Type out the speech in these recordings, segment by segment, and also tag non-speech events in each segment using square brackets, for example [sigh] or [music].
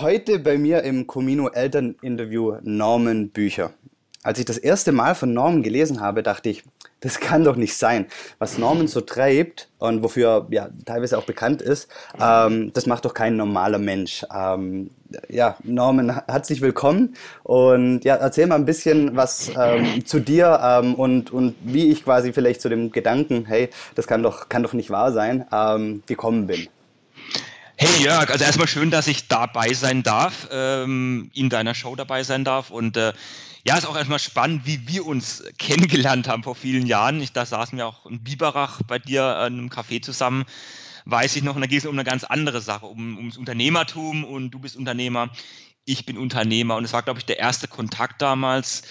Heute bei mir im Comino Elterninterview Norman Bücher. Als ich das erste Mal von Norman gelesen habe, dachte ich, das kann doch nicht sein. Was Norman so treibt und wofür ja teilweise auch bekannt ist, ähm, das macht doch kein normaler Mensch. Ähm, ja, Norman, herzlich willkommen und ja, erzähl mal ein bisschen was ähm, zu dir ähm, und, und wie ich quasi vielleicht zu dem Gedanken, hey, das kann doch, kann doch nicht wahr sein, ähm, gekommen bin. Hey Jörg, also erstmal schön, dass ich dabei sein darf, ähm, in deiner Show dabei sein darf und äh, ja, ist auch erstmal spannend, wie wir uns kennengelernt haben vor vielen Jahren. Ich, da saßen wir auch in Biberach bei dir in einem Café zusammen, weiß ich noch, und da ging es um eine ganz andere Sache, um, ums Unternehmertum und du bist Unternehmer, ich bin Unternehmer und es war, glaube ich, der erste Kontakt damals.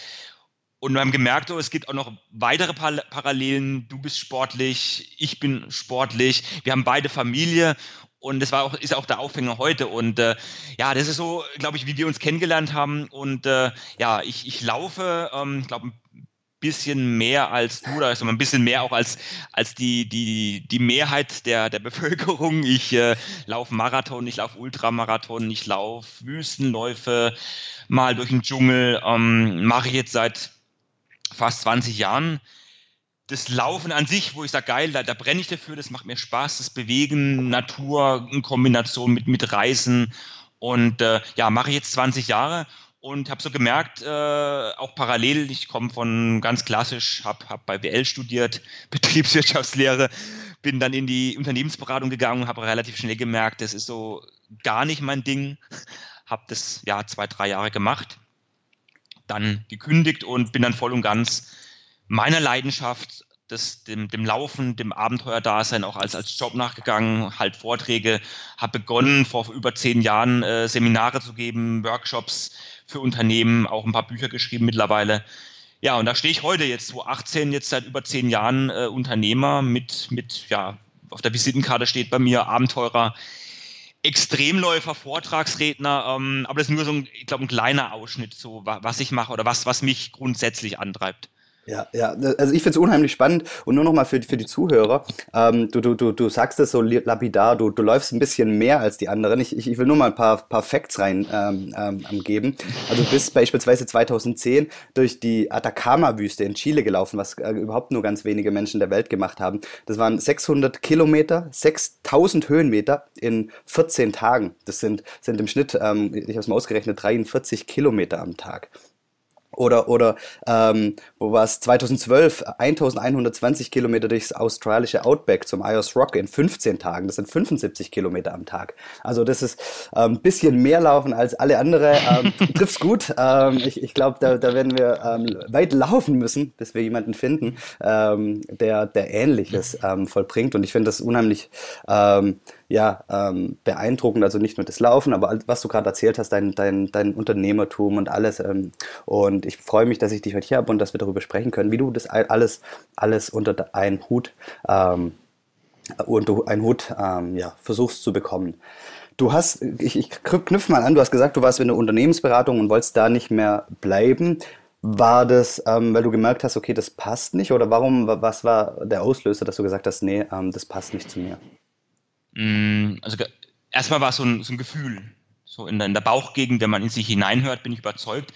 Und wir haben gemerkt, oh, es gibt auch noch weitere Parallelen. Du bist sportlich, ich bin sportlich. Wir haben beide Familie und das war auch, ist auch der Aufhänger heute. Und äh, ja, das ist so, glaube ich, wie wir uns kennengelernt haben. Und äh, ja, ich, ich laufe, ähm, ich glaube, ein bisschen mehr als du, also ein bisschen mehr auch als, als die, die, die Mehrheit der, der Bevölkerung. Ich äh, laufe Marathon, ich laufe Ultramarathon, ich laufe Wüstenläufe, mal durch den Dschungel, ähm, mache ich jetzt seit fast 20 Jahren das Laufen an sich, wo ich sage, geil, da, da brenne ich dafür, das macht mir Spaß, das Bewegen, Natur in Kombination mit, mit Reisen. Und äh, ja, mache ich jetzt 20 Jahre und habe so gemerkt, äh, auch parallel, ich komme von ganz klassisch, habe hab bei WL studiert, [laughs] Betriebswirtschaftslehre, bin dann in die Unternehmensberatung gegangen habe relativ schnell gemerkt, das ist so gar nicht mein Ding. [laughs] Habe das ja zwei, drei Jahre gemacht, dann gekündigt und bin dann voll und ganz meiner Leidenschaft, des, dem, dem Laufen, dem Abenteuerdasein auch als, als Job nachgegangen, halt Vorträge, habe begonnen vor über zehn Jahren äh, Seminare zu geben, Workshops für Unternehmen, auch ein paar Bücher geschrieben mittlerweile. Ja, und da stehe ich heute jetzt, 2018, jetzt seit über zehn Jahren äh, Unternehmer mit, mit, ja, auf der Visitenkarte steht bei mir Abenteurer, Extremläufer, Vortragsredner, ähm, aber das ist nur so ein, ich glaube, ein kleiner Ausschnitt, so was ich mache oder was, was mich grundsätzlich antreibt. Ja, ja, also ich finde es unheimlich spannend und nur nochmal für, für die Zuhörer, ähm, du, du, du, du sagst es so lapidar, du, du läufst ein bisschen mehr als die anderen. Ich, ich, ich will nur mal ein paar, paar Facts rein ähm, ähm, geben. Also du bist beispielsweise 2010 durch die Atacama-Wüste in Chile gelaufen, was äh, überhaupt nur ganz wenige Menschen der Welt gemacht haben. Das waren 600 Kilometer, 6000 Höhenmeter in 14 Tagen. Das sind, sind im Schnitt, ähm, ich habe es mal ausgerechnet, 43 Kilometer am Tag. Oder, oder ähm, wo war es? 2012 1120 Kilometer durchs australische Outback zum Ayers Rock in 15 Tagen. Das sind 75 Kilometer am Tag. Also das ist ein ähm, bisschen mehr laufen als alle andere. Ähm, [laughs] triff's gut. Ähm, ich ich glaube, da, da werden wir ähm, weit laufen müssen, bis wir jemanden finden, ähm, der, der Ähnliches ähm, vollbringt. Und ich finde das unheimlich ähm, ja, ähm, beeindruckend, also nicht nur das Laufen, aber was du gerade erzählt hast, dein, dein, dein Unternehmertum und alles. Ähm, und ich freue mich, dass ich dich heute hier habe und dass wir darüber sprechen können, wie du das alles, alles unter einen Hut, ähm, unter einen Hut ähm, ja, versuchst zu bekommen. Du hast, ich, ich knüpfe mal an, du hast gesagt, du warst in der Unternehmensberatung und wolltest da nicht mehr bleiben. War das, ähm, weil du gemerkt hast, okay, das passt nicht? Oder warum, was war der Auslöser, dass du gesagt hast, nee, ähm, das passt nicht zu mir? Mm, also erstmal war es so ein, so ein Gefühl, so in der, in der Bauchgegend, wenn man in sich hineinhört, bin ich überzeugt,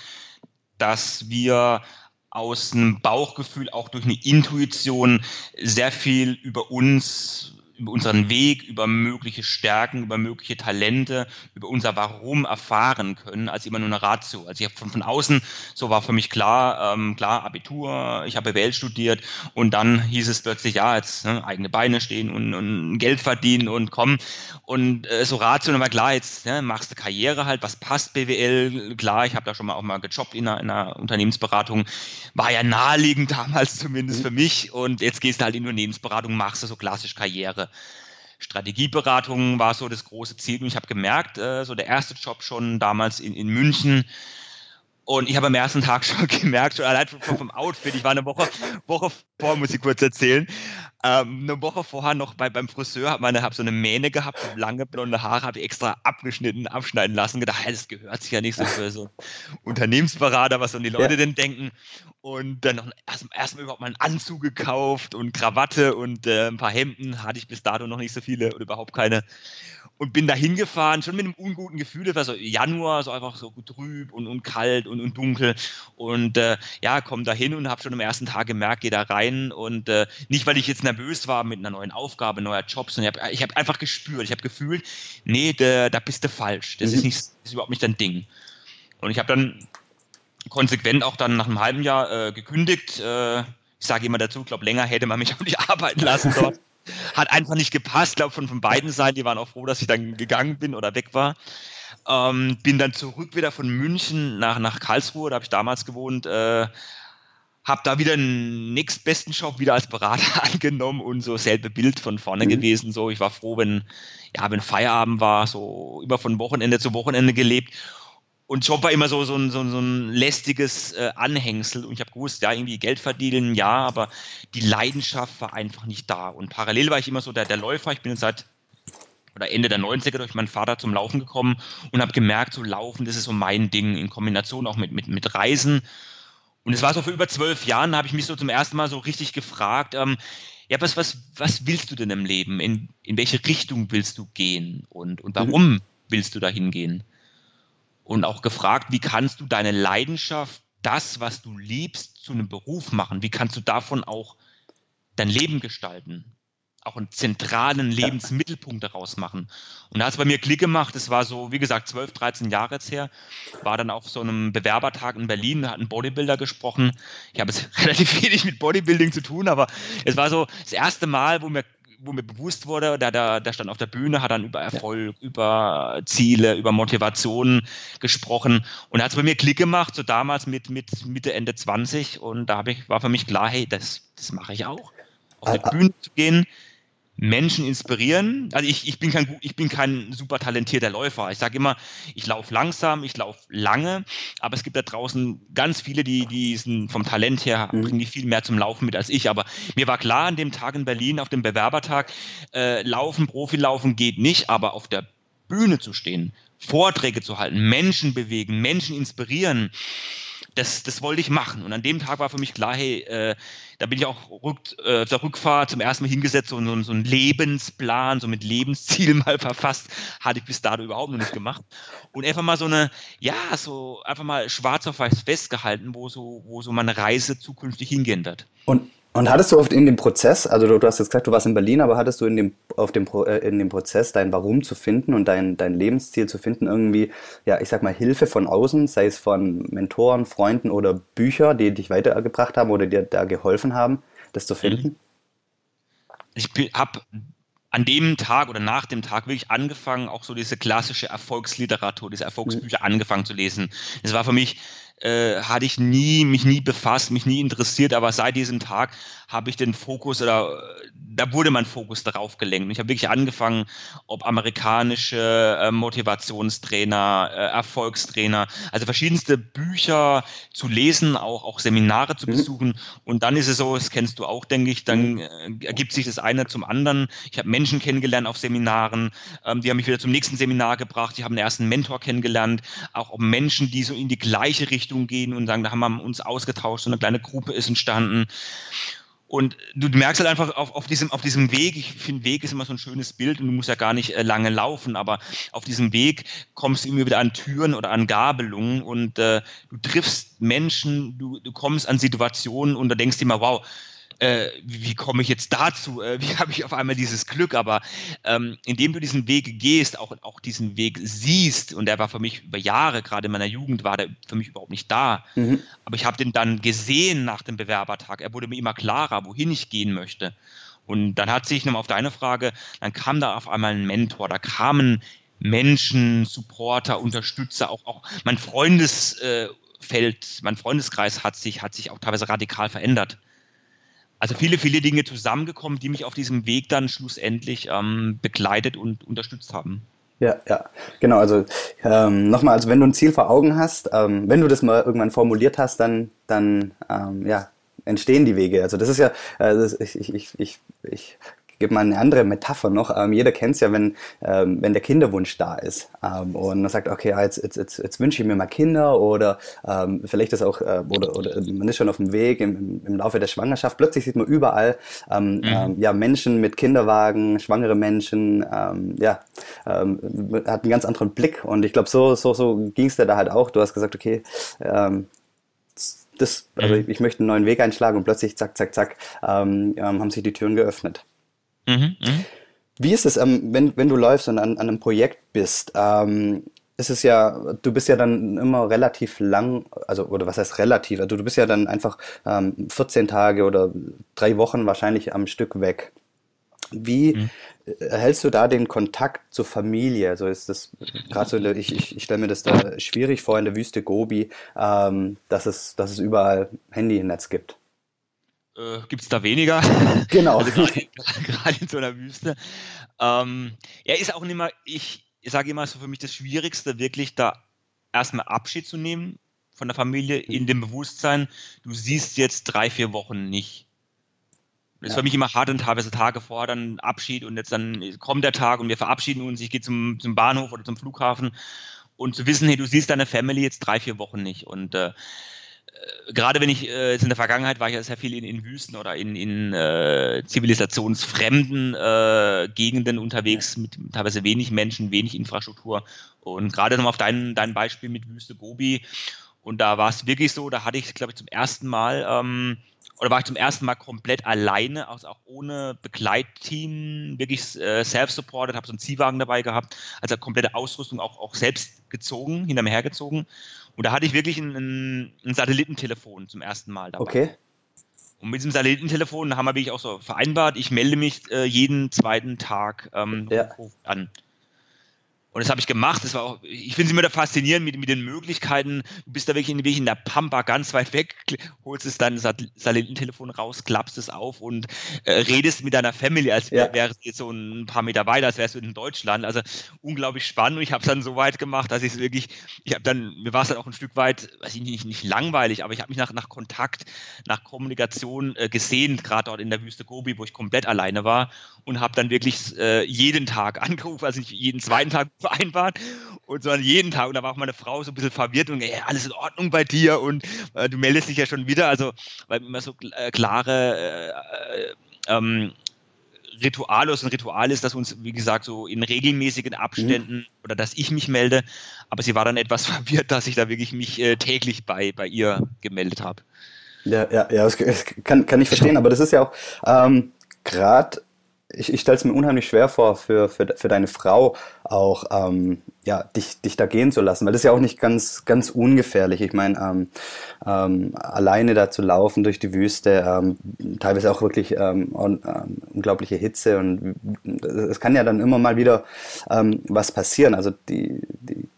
dass wir aus einem Bauchgefühl, auch durch eine Intuition sehr viel über uns über unseren Weg, über mögliche Stärken, über mögliche Talente, über unser Warum erfahren können, als immer nur eine Ratio. Also ich habe von, von außen, so war für mich klar, ähm, klar, Abitur, ich habe BWL studiert und dann hieß es plötzlich, ja, jetzt ne, eigene Beine stehen und, und Geld verdienen und kommen. Und äh, so Ratio, dann war klar, jetzt ne, machst du Karriere halt, was passt BWL, klar, ich habe da schon mal auch mal gejobbt in einer, in einer Unternehmensberatung, war ja naheliegend [laughs] damals zumindest für mich und jetzt gehst du halt in Unternehmensberatung, machst du so klassisch Karriere. Strategieberatung war so das große Ziel. Und ich habe gemerkt, äh, so der erste Job schon damals in, in München. Und ich habe am ersten Tag [laughs] schon gemerkt, schon allein vom, vom Outfit, ich war eine Woche, Woche davor, muss ich kurz erzählen. Ähm, eine Woche vorher noch bei, beim Friseur habe meine hab so eine Mähne gehabt, lange blonde Haare, habe ich extra abgeschnitten, abschneiden lassen. Gedacht, hey, das gehört sich ja nicht so für so Unternehmensberater, was sollen die Leute ja. denn denken? Und dann noch erstmal erst überhaupt mal einen Anzug gekauft und Krawatte und äh, ein paar Hemden. Hatte ich bis dato noch nicht so viele oder überhaupt keine und bin da hingefahren, schon mit einem unguten Gefühl. Das war so Januar, so einfach so trüb und, und kalt und, und dunkel. Und äh, ja, komm da hin und habe schon am ersten Tag gemerkt, gehe da rein. Und äh, nicht, weil ich jetzt nervös war mit einer neuen Aufgabe, neuer Job, sondern ich habe hab einfach gespürt, ich habe gefühlt, nee, da, da bist du falsch. Das, mhm. ist, nicht, das ist überhaupt nicht dein Ding. Und ich habe dann konsequent auch dann nach einem halben Jahr äh, gekündigt. Äh, ich sage immer dazu, ich glaube, länger hätte man mich [laughs] auch nicht arbeiten lassen dort. Hat einfach nicht gepasst, glaube von, von beiden Seiten. Die waren auch froh, dass ich dann gegangen bin oder weg war. Ähm, bin dann zurück wieder von München nach, nach Karlsruhe, da habe ich damals gewohnt. Äh, habe da wieder einen nächstbesten Job wieder als Berater [laughs] angenommen und so selbe Bild von vorne mhm. gewesen. So, ich war froh, wenn ja, wenn Feierabend war, so immer von Wochenende zu Wochenende gelebt und Job war immer so, so, ein, so, so ein lästiges äh, Anhängsel. Und ich habe gewusst, ja, irgendwie Geld verdienen, ja, aber die Leidenschaft war einfach nicht da. Und parallel war ich immer so der, der Läufer. Ich bin seit oder Ende der 90er durch meinen Vater zum Laufen gekommen und habe gemerkt, so Laufen, das ist so mein Ding, in Kombination auch mit, mit, mit Reisen. Und es war so vor über zwölf Jahren, habe ich mich so zum ersten Mal so richtig gefragt, ähm, ja, was, was, was willst du denn im Leben? In, in welche Richtung willst du gehen? Und, und warum mhm. willst du da hingehen? und auch gefragt, wie kannst du deine Leidenschaft, das, was du liebst, zu einem Beruf machen? Wie kannst du davon auch dein Leben gestalten? Auch einen zentralen Lebensmittelpunkt daraus machen. Und da hat es bei mir Klick gemacht. Es war so, wie gesagt, 12, 13 Jahre jetzt her. War dann auf so einem Bewerbertag in Berlin, da hat ein Bodybuilder gesprochen. Ich habe es [laughs] relativ wenig mit Bodybuilding zu tun, aber es war so das erste Mal, wo mir wo mir bewusst wurde, der, der, der stand auf der Bühne, hat dann über Erfolg, ja. über Ziele, über Motivation gesprochen und hat es bei mir Klick gemacht, so damals mit, mit Mitte, Ende 20 und da ich, war für mich klar, hey, das, das mache ich auch. Auf die Bühne zu gehen, Menschen inspirieren. Also ich, ich, bin kein, ich bin kein super talentierter Läufer. Ich sage immer, ich laufe langsam, ich laufe lange, aber es gibt da draußen ganz viele, die, die sind vom Talent her, mhm. bringen die viel mehr zum Laufen mit als ich. Aber mir war klar, an dem Tag in Berlin, auf dem Bewerbertag, äh, laufen, Profilaufen geht nicht, aber auf der Bühne zu stehen, Vorträge zu halten, Menschen bewegen, Menschen inspirieren, das, das wollte ich machen. Und an dem Tag war für mich klar, hey, äh, da bin ich auch rück, äh, der Rückfahrt zum ersten Mal hingesetzt und so, so einen Lebensplan, so mit Lebenszielen [laughs] mal verfasst, hatte ich bis dato überhaupt noch nicht gemacht. Und einfach mal so eine, ja, so einfach mal schwarz auf weiß festgehalten, wo so, wo so meine Reise zukünftig hingehen wird. Und und hattest du oft in dem Prozess, also du, du, hast jetzt gesagt, du warst in Berlin, aber hattest du in dem, auf dem, äh, in dem Prozess dein Warum zu finden und dein, dein Lebensziel zu finden, irgendwie, ja, ich sag mal, Hilfe von außen, sei es von Mentoren, Freunden oder Bücher, die dich weitergebracht haben oder dir da geholfen haben, das zu finden? Ich habe an dem Tag oder nach dem Tag wirklich angefangen, auch so diese klassische Erfolgsliteratur, diese Erfolgsbücher mhm. angefangen zu lesen. Es war für mich äh, hatte ich nie, mich nie befasst, mich nie interessiert, aber seit diesem Tag habe ich den Fokus oder da wurde mein Fokus darauf gelenkt. Ich habe wirklich angefangen, ob amerikanische äh, Motivationstrainer, äh, Erfolgstrainer, also verschiedenste Bücher zu lesen, auch, auch Seminare zu mhm. besuchen. Und dann ist es so, das kennst du auch, denke ich, dann mhm. äh, ergibt sich das eine zum anderen. Ich habe Menschen kennengelernt auf Seminaren, ähm, die haben mich wieder zum nächsten Seminar gebracht. Ich habe einen ersten Mentor kennengelernt, auch Menschen, die so in die gleiche Richtung gehen und sagen, da haben wir uns ausgetauscht, so eine kleine Gruppe ist entstanden. Und du merkst halt einfach auf, auf, diesem, auf diesem Weg, ich finde, Weg ist immer so ein schönes Bild und du musst ja gar nicht äh, lange laufen, aber auf diesem Weg kommst du immer wieder an Türen oder an Gabelungen und äh, du triffst Menschen, du, du kommst an Situationen und da denkst du immer, wow, äh, wie, wie komme ich jetzt dazu? Äh, wie [laughs] habe ich auf einmal dieses Glück? Aber ähm, indem du diesen Weg gehst, auch, auch diesen Weg siehst, und der war für mich über Jahre, gerade in meiner Jugend, war der für mich überhaupt nicht da. Mhm. Aber ich habe den dann gesehen nach dem Bewerbertag. Er wurde mir immer klarer, wohin ich gehen möchte. Und dann hat sich nochmal auf deine Frage, dann kam da auf einmal ein Mentor, da kamen Menschen, Supporter, Unterstützer, auch, auch mein Freundesfeld, äh, mein Freundeskreis hat sich, hat sich auch teilweise radikal verändert. Also viele, viele Dinge zusammengekommen, die mich auf diesem Weg dann schlussendlich ähm, begleitet und unterstützt haben. Ja, ja, genau. Also ähm, nochmal, also wenn du ein Ziel vor Augen hast, ähm, wenn du das mal irgendwann formuliert hast, dann, dann ähm, ja, entstehen die Wege. Also das ist ja, ich, ich, ich, ich, ich gebe mal eine andere Metapher noch. Ähm, jeder kennt es ja, wenn, ähm, wenn der Kinderwunsch da ist ähm, und man sagt, okay, jetzt, jetzt, jetzt, jetzt wünsche ich mir mal Kinder oder ähm, vielleicht ist auch, äh, oder, oder man ist schon auf dem Weg im, im Laufe der Schwangerschaft. Plötzlich sieht man überall ähm, mhm. ähm, ja, Menschen mit Kinderwagen, schwangere Menschen, ja, hat einen ganz anderen Blick und ich glaube, so, so, so ging es dir da halt auch. Du hast gesagt, okay, das, also ich, mhm. ich, möchte einen neuen Weg einschlagen und plötzlich zack, zack, zack, haben sich die Türen geöffnet. Mhm, mh. Wie ist es, ähm, wenn, wenn du läufst und an, an einem Projekt bist? Ähm, ist es ja, du bist ja dann immer relativ lang, also oder was heißt relativ? Also du bist ja dann einfach ähm, 14 Tage oder drei Wochen wahrscheinlich am Stück weg. Wie mhm. erhältst du da den Kontakt zur Familie? Also ist das gerade so, ich, ich, ich stelle mir das da schwierig vor in der Wüste Gobi, ähm, dass, es, dass es überall Handynetz gibt äh, gibt es da weniger. [laughs] Genau. also [laughs] gerade in so einer Wüste. Ähm, ja, ist auch nicht mehr, ich, ich sage immer so für mich das Schwierigste, wirklich da erstmal Abschied zu nehmen von der Familie mhm. in dem Bewusstsein, du siehst jetzt drei, vier Wochen nicht. Das ist für mich immer hart und teilweise Tage vor, dann Abschied und jetzt dann kommt der Tag und wir verabschieden uns, ich gehe zum, zum Bahnhof oder zum Flughafen und zu wissen, hey, du siehst deine Family jetzt drei, vier Wochen nicht. Und äh, gerade wenn ich äh, jetzt in der Vergangenheit war ich ja sehr viel in, in Wüsten oder in, in äh, zivilisationsfremden äh, Gegenden unterwegs mit teilweise wenig Menschen, wenig Infrastruktur. Und gerade nochmal auf dein, dein Beispiel mit Wüste Gobi. Und da war es wirklich so, da hatte ich, glaube ich, zum ersten Mal, ähm, oder war ich zum ersten Mal komplett alleine, also auch ohne Begleitteam, wirklich äh, self-supported, habe so einen Ziehwagen dabei gehabt, also komplette Ausrüstung auch, auch selbst gezogen, hinter mir hergezogen. Und da hatte ich wirklich ein, ein Satellitentelefon zum ersten Mal dabei. Okay. Und mit diesem Satellitentelefon haben wir wirklich auch so vereinbart, ich melde mich äh, jeden zweiten Tag ähm, ja. an. Und das habe ich gemacht. Das war auch, ich finde es immer da faszinierend mit, mit den Möglichkeiten. Du bist da wirklich in, wirklich in der Pampa ganz weit weg, holst es dein Satellitentelefon raus, klappst es auf und äh, redest mit deiner Family, als ja. wäre es jetzt so ein paar Meter weiter, als wärst du in Deutschland. Also unglaublich spannend. Und ich habe es dann so weit gemacht, dass ich es wirklich, ich habe dann, mir war es dann auch ein Stück weit, weiß ich nicht, nicht langweilig, aber ich habe mich nach, nach Kontakt, nach Kommunikation äh, gesehnt, gerade dort in der Wüste Gobi, wo ich komplett alleine war und habe dann wirklich äh, jeden Tag [laughs] angerufen, also nicht jeden zweiten Tag vereinbart und sondern jeden Tag. Und da war auch meine Frau so ein bisschen verwirrt und ey, alles in Ordnung bei dir und äh, du meldest dich ja schon wieder. Also, weil immer so äh, klare äh, äh, ähm, Ritual ist. Ein Ritual ist, dass uns, wie gesagt, so in regelmäßigen Abständen mhm. oder dass ich mich melde. Aber sie war dann etwas [laughs] verwirrt, dass ich da wirklich mich äh, täglich bei, bei ihr gemeldet habe. Ja, ja, ja, das kann, kann ich verstehen, aber das ist ja auch ähm, gerade ich, ich stelle es mir unheimlich schwer vor, für, für, für deine Frau auch ähm, ja, dich, dich da gehen zu lassen, weil das ist ja auch nicht ganz, ganz ungefährlich. Ich meine, ähm, ähm, alleine da zu laufen durch die Wüste, ähm, teilweise auch wirklich ähm, ähm, unglaubliche Hitze und es kann ja dann immer mal wieder ähm, was passieren. Also die, die,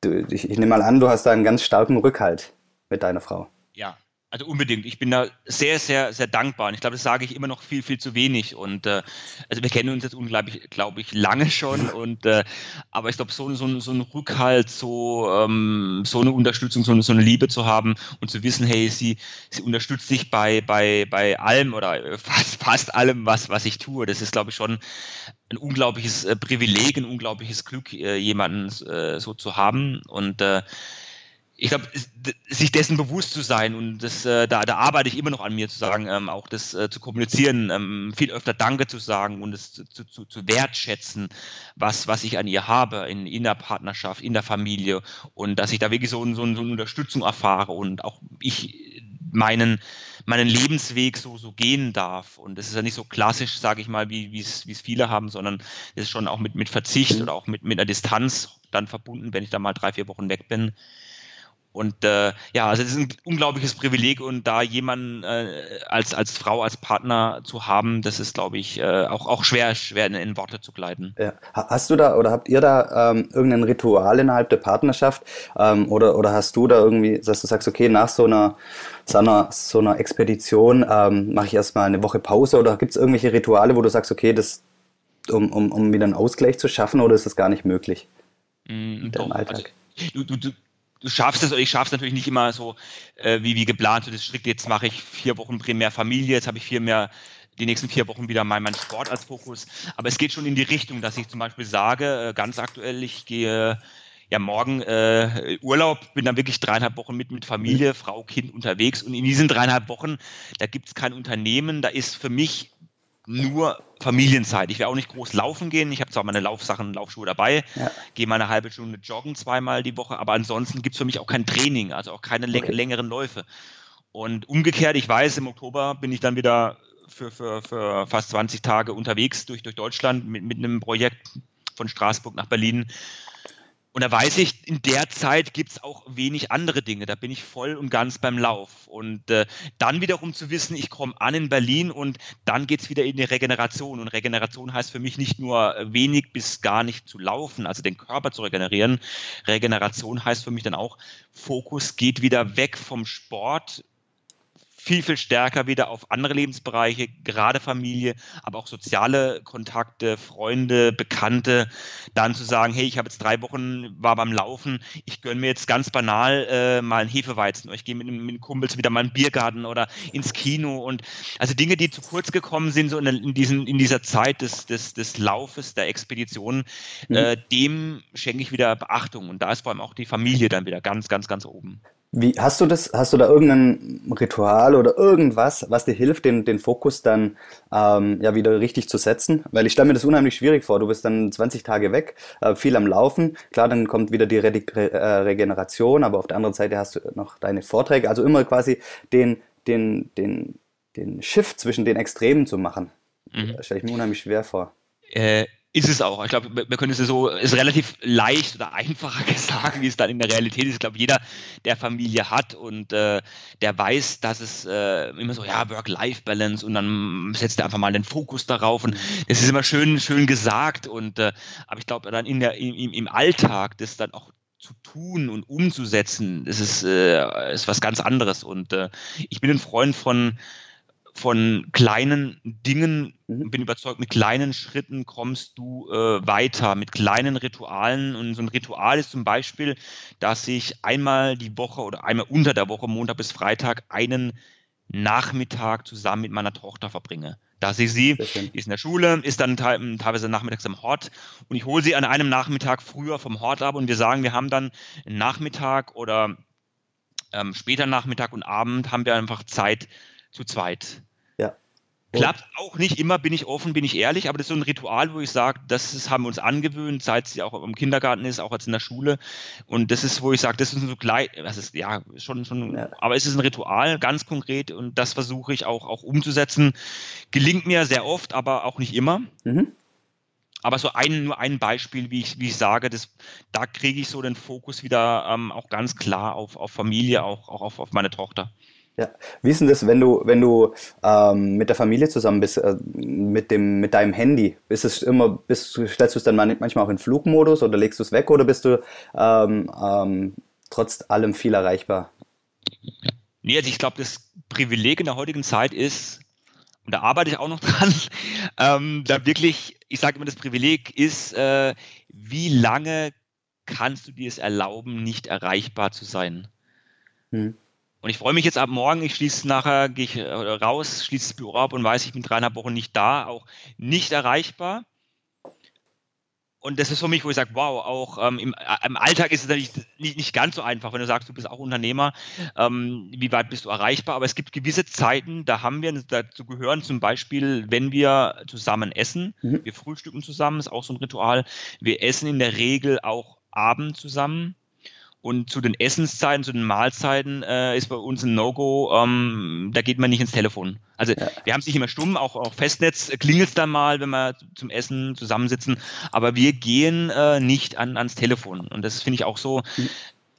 du, ich, ich nehme mal an, du hast da einen ganz starken Rückhalt mit deiner Frau. Ja, also unbedingt. Ich bin da sehr, sehr, sehr dankbar. Und ich glaube, das sage ich immer noch viel, viel zu wenig. Und äh, also wir kennen uns jetzt unglaublich, glaube ich, lange schon. [laughs] Und äh, aber ich glaube, so, so, so ein Rückhalt, so, ähm, so eine Unterstützung, so eine, so eine Liebe zu haben und zu wissen, hey, sie, sie unterstützt dich bei, bei, bei allem oder fast, fast allem, was, was ich tue. Das ist, glaube ich, schon ein unglaubliches äh, Privileg, ein unglaubliches Glück, äh, jemanden äh, so zu haben. Und äh, ich glaube, sich dessen bewusst zu sein und das, äh, da, da arbeite ich immer noch an mir zu sagen, ähm, auch das äh, zu kommunizieren, ähm, viel öfter Danke zu sagen und es zu, zu, zu wertschätzen, was, was ich an ihr habe in, in der Partnerschaft, in der Familie und dass ich da wirklich so, so, so eine Unterstützung erfahre und auch ich meinen, meinen Lebensweg so, so gehen darf. Und das ist ja nicht so klassisch, sage ich mal, wie es viele haben, sondern es ist schon auch mit, mit Verzicht oder auch mit, mit einer Distanz dann verbunden, wenn ich da mal drei, vier Wochen weg bin. Und äh, ja, also es ist ein unglaubliches Privileg und da jemanden äh, als, als Frau, als Partner zu haben, das ist, glaube ich, äh, auch, auch schwer, schwer in, in, Worte zu kleiden. Ja. Hast du da oder habt ihr da ähm, irgendein Ritual innerhalb der Partnerschaft ähm, oder, oder hast du da irgendwie, dass du sagst, okay, nach so einer, so einer, so einer Expedition ähm, mache ich erstmal eine Woche Pause oder gibt es irgendwelche Rituale, wo du sagst, okay, das um, um, um wieder einen Ausgleich zu schaffen oder ist das gar nicht möglich? Mm, doch, Alltag? Also, du, du, du schaffst es, ich schaffe es natürlich nicht immer so äh, wie, wie geplant, so das strikt, jetzt mache ich vier Wochen primär Familie, jetzt habe ich vier mehr die nächsten vier Wochen wieder mein, mein Sport als Fokus. Aber es geht schon in die Richtung, dass ich zum Beispiel sage, äh, ganz aktuell, ich gehe ja morgen äh, Urlaub, bin dann wirklich dreieinhalb Wochen mit, mit Familie. Frau, Kind unterwegs. Und in diesen dreieinhalb Wochen, da gibt es kein Unternehmen, da ist für mich nur Familienzeit. Ich werde auch nicht groß laufen gehen. Ich habe zwar meine Laufsachen, Laufschuhe dabei, ja. gehe mal eine halbe Stunde joggen zweimal die Woche, aber ansonsten gibt es für mich auch kein Training, also auch keine okay. längeren Läufe. Und umgekehrt, ich weiß, im Oktober bin ich dann wieder für, für, für fast 20 Tage unterwegs durch, durch Deutschland mit, mit einem Projekt von Straßburg nach Berlin. Und da weiß ich, in der Zeit gibt es auch wenig andere Dinge. Da bin ich voll und ganz beim Lauf. Und äh, dann wiederum zu wissen, ich komme an in Berlin und dann geht es wieder in die Regeneration. Und Regeneration heißt für mich nicht nur wenig bis gar nicht zu laufen, also den Körper zu regenerieren. Regeneration heißt für mich dann auch, Fokus geht wieder weg vom Sport viel, viel stärker wieder auf andere Lebensbereiche, gerade Familie, aber auch soziale Kontakte, Freunde, Bekannte, dann zu sagen, hey, ich habe jetzt drei Wochen, war beim Laufen, ich gönne mir jetzt ganz banal äh, mal einen Hefeweizen oder ich gehe mit, mit Kumpels wieder mal in den Biergarten oder ins Kino und also Dinge, die zu kurz gekommen sind, so in, in, diesen, in dieser Zeit des, des, des Laufes, der Expedition, mhm. äh, dem schenke ich wieder Beachtung und da ist vor allem auch die Familie dann wieder ganz, ganz, ganz oben. Wie, hast du das, hast du da irgendein Ritual oder irgendwas, was dir hilft, den, den Fokus dann ähm, ja wieder richtig zu setzen? Weil ich stelle mir das unheimlich schwierig vor. Du bist dann 20 Tage weg, äh, viel am Laufen. Klar, dann kommt wieder die Re Re äh, Regeneration, aber auf der anderen Seite hast du noch deine Vorträge. Also immer quasi den, den, den, den Shift zwischen den Extremen zu machen. Mhm. stelle ich mir unheimlich schwer vor. Äh, ist es auch. Ich glaube, wir können es so, ist relativ leicht oder einfacher [laughs] gesagt, wie es dann in der Realität ist. Ich glaube, jeder, der Familie hat und äh, der weiß, dass es äh, immer so, ja, Work-Life-Balance und dann setzt er einfach mal den Fokus darauf und das ist immer schön, schön gesagt und äh, aber ich glaube, dann in der, im, im Alltag das dann auch zu tun und umzusetzen, das ist, äh, ist was ganz anderes und äh, ich bin ein Freund von von kleinen Dingen, mhm. bin überzeugt, mit kleinen Schritten kommst du äh, weiter, mit kleinen Ritualen. Und so ein Ritual ist zum Beispiel, dass ich einmal die Woche oder einmal unter der Woche, Montag bis Freitag, einen Nachmittag zusammen mit meiner Tochter verbringe. Da sehe ich sie, die ist in der Schule, ist dann teilweise nachmittags am Hort und ich hole sie an einem Nachmittag früher vom Hort ab und wir sagen, wir haben dann einen Nachmittag oder ähm, später Nachmittag und Abend haben wir einfach Zeit zu zweit. Ja. Klappt auch nicht immer, bin ich offen, bin ich ehrlich, aber das ist so ein Ritual, wo ich sage, das ist, haben wir uns angewöhnt, seit sie auch im Kindergarten ist, auch als in der Schule. Und das ist, wo ich sage, das ist so gleich, das ist ja schon, schon, ja. aber es ist ein Ritual, ganz konkret, und das versuche ich auch, auch umzusetzen. Gelingt mir sehr oft, aber auch nicht immer. Mhm. Aber so ein, nur ein Beispiel, wie ich, wie ich sage, das, da kriege ich so den Fokus wieder ähm, auch ganz klar auf, auf Familie, auch, auch auf, auf meine Tochter. Ja. Wie ist denn das, wenn du, wenn du ähm, mit der Familie zusammen bist, äh, mit, dem, mit deinem Handy? Ist es immer, bist, stellst du es dann manchmal auch in Flugmodus oder legst du es weg oder bist du ähm, ähm, trotz allem viel erreichbar? Nee, also ich glaube, das Privileg in der heutigen Zeit ist, und da arbeite ich auch noch [laughs] dran, ähm, da wirklich, ich sage immer, das Privileg ist, äh, wie lange kannst du dir es erlauben, nicht erreichbar zu sein? Hm. Und ich freue mich jetzt ab morgen, ich schließe nachher, gehe ich äh, raus, schließe das Büro ab und weiß, ich bin dreieinhalb Wochen nicht da, auch nicht erreichbar. Und das ist für mich, wo ich sage, wow, auch ähm, im, äh, im, Alltag ist es natürlich nicht, nicht, ganz so einfach, wenn du sagst, du bist auch Unternehmer, ähm, wie weit bist du erreichbar? Aber es gibt gewisse Zeiten, da haben wir, dazu gehören zum Beispiel, wenn wir zusammen essen, mhm. wir frühstücken zusammen, ist auch so ein Ritual, wir essen in der Regel auch Abend zusammen und zu den Essenszeiten, zu den Mahlzeiten äh, ist bei uns ein No-Go, ähm, da geht man nicht ins Telefon. Also ja. wir haben es nicht immer stumm, auch, auch Festnetz klingelt es dann mal, wenn wir zum Essen zusammensitzen, aber wir gehen äh, nicht an, ans Telefon. Und das finde ich auch so, mhm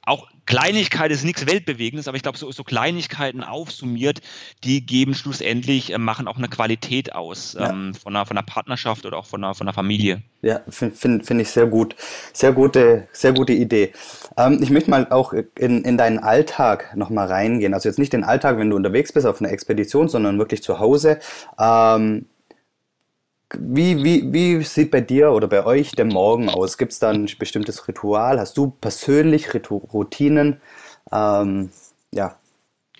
auch Kleinigkeit ist nichts Weltbewegendes, aber ich glaube, so, so Kleinigkeiten aufsummiert, die geben schlussendlich, äh, machen auch eine Qualität aus ja. ähm, von, einer, von einer Partnerschaft oder auch von einer, von einer Familie. Ja, finde find, find ich sehr gut. Sehr gute, sehr gute Idee. Ähm, ich möchte mal auch in, in deinen Alltag nochmal reingehen. Also jetzt nicht den Alltag, wenn du unterwegs bist auf einer Expedition, sondern wirklich zu Hause. Ähm, wie, wie, wie sieht bei dir oder bei euch der Morgen aus? Gibt es da ein bestimmtes Ritual? Hast du persönlich Ritu Routinen? Ähm, ja,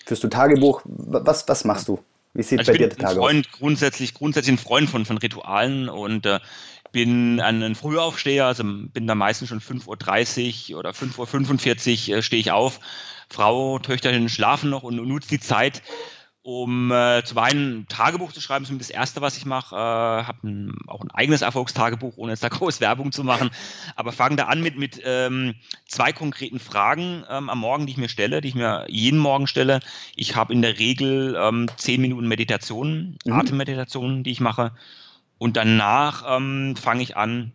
führst du Tagebuch? Was, was machst du? Wie sieht also bei dir der Tag Freund, aus? Grundsätzlich, grundsätzlich ein Freund von, von Ritualen und äh, bin ein Frühaufsteher, also bin da meistens schon 5.30 Uhr oder 5.45 Uhr äh, stehe ich auf. Frau, Töchterchen schlafen noch und, und nutze die Zeit, um äh, zum einen ein Tagebuch zu schreiben, das ist das Erste, was ich mache. Äh, habe ein, auch ein eigenes Erfolgstagebuch, ohne jetzt da [laughs] groß Werbung zu machen. Aber fange da an mit, mit ähm, zwei konkreten Fragen ähm, am Morgen, die ich mir stelle, die ich mir jeden Morgen stelle. Ich habe in der Regel ähm, zehn Minuten Meditation, mhm. Atemmeditation, die ich mache. Und danach ähm, fange ich an,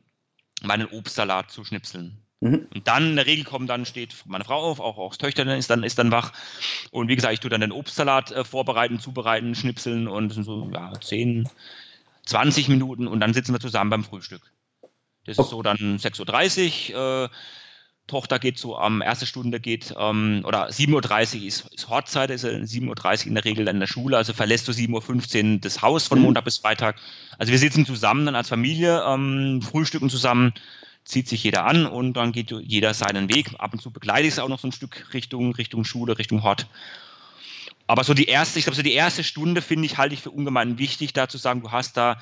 meinen Obstsalat zu schnipseln. Mhm. Und dann in der Regel kommen dann, steht meine Frau auf, auch, auch das Töchterchen ist dann, ist dann wach. Und wie gesagt, ich tue dann den Obstsalat äh, vorbereiten, zubereiten, schnipseln und sind so ja, 10, 20 Minuten und dann sitzen wir zusammen beim Frühstück. Das ist so dann 6.30 Uhr. Äh, Tochter geht so am, ähm, erste Stunde geht, ähm, oder 7.30 Uhr ist, ist Hortzeit, ist 7.30 Uhr in der Regel in der Schule, also verlässt du 7.15 Uhr das Haus von mhm. Montag bis Freitag. Also wir sitzen zusammen dann als Familie, ähm, frühstücken zusammen, zieht sich jeder an und dann geht jeder seinen Weg. Ab und zu begleite ich es auch noch so ein Stück Richtung, Richtung Schule, Richtung Hort. Aber so die erste, ich glaube, so die erste Stunde finde ich, halte ich für ungemein wichtig, da zu sagen, du hast da,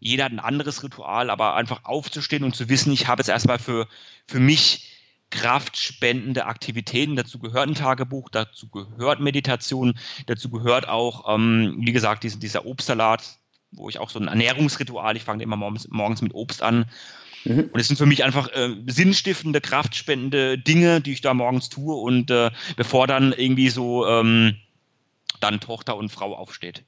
jeder hat ein anderes Ritual, aber einfach aufzustehen und zu wissen, ich habe jetzt erstmal für, für mich kraftspendende Aktivitäten. Dazu gehört ein Tagebuch, dazu gehört Meditation, dazu gehört auch, ähm, wie gesagt, diese, dieser Obstsalat, wo ich auch so ein Ernährungsritual, ich fange immer morgens, morgens mit Obst an Mhm. Und es sind für mich einfach äh, sinnstiftende, kraftspendende Dinge, die ich da morgens tue und äh, bevor dann irgendwie so ähm, dann Tochter und Frau aufsteht.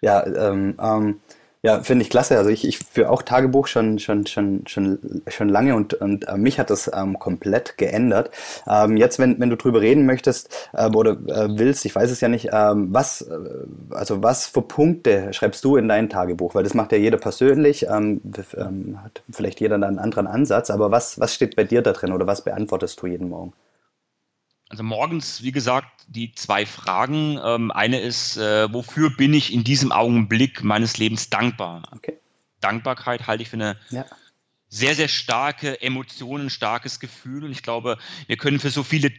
Ja, ähm, ähm ja, finde ich klasse. Also ich, ich führe auch Tagebuch schon, schon, schon, schon, schon lange und, und äh, mich hat das ähm, komplett geändert. Ähm, jetzt, wenn, wenn du drüber reden möchtest äh, oder äh, willst, ich weiß es ja nicht, ähm, was, äh, also was für Punkte schreibst du in dein Tagebuch? Weil das macht ja jeder persönlich, ähm, ähm, hat vielleicht jeder einen anderen Ansatz, aber was, was steht bei dir da drin oder was beantwortest du jeden Morgen? Also morgens, wie gesagt, die zwei Fragen. Ähm, eine ist, äh, wofür bin ich in diesem Augenblick meines Lebens dankbar? Okay. Dankbarkeit halte ich für eine ja. sehr, sehr starke Emotion, ein starkes Gefühl. Und ich glaube, wir können für so viele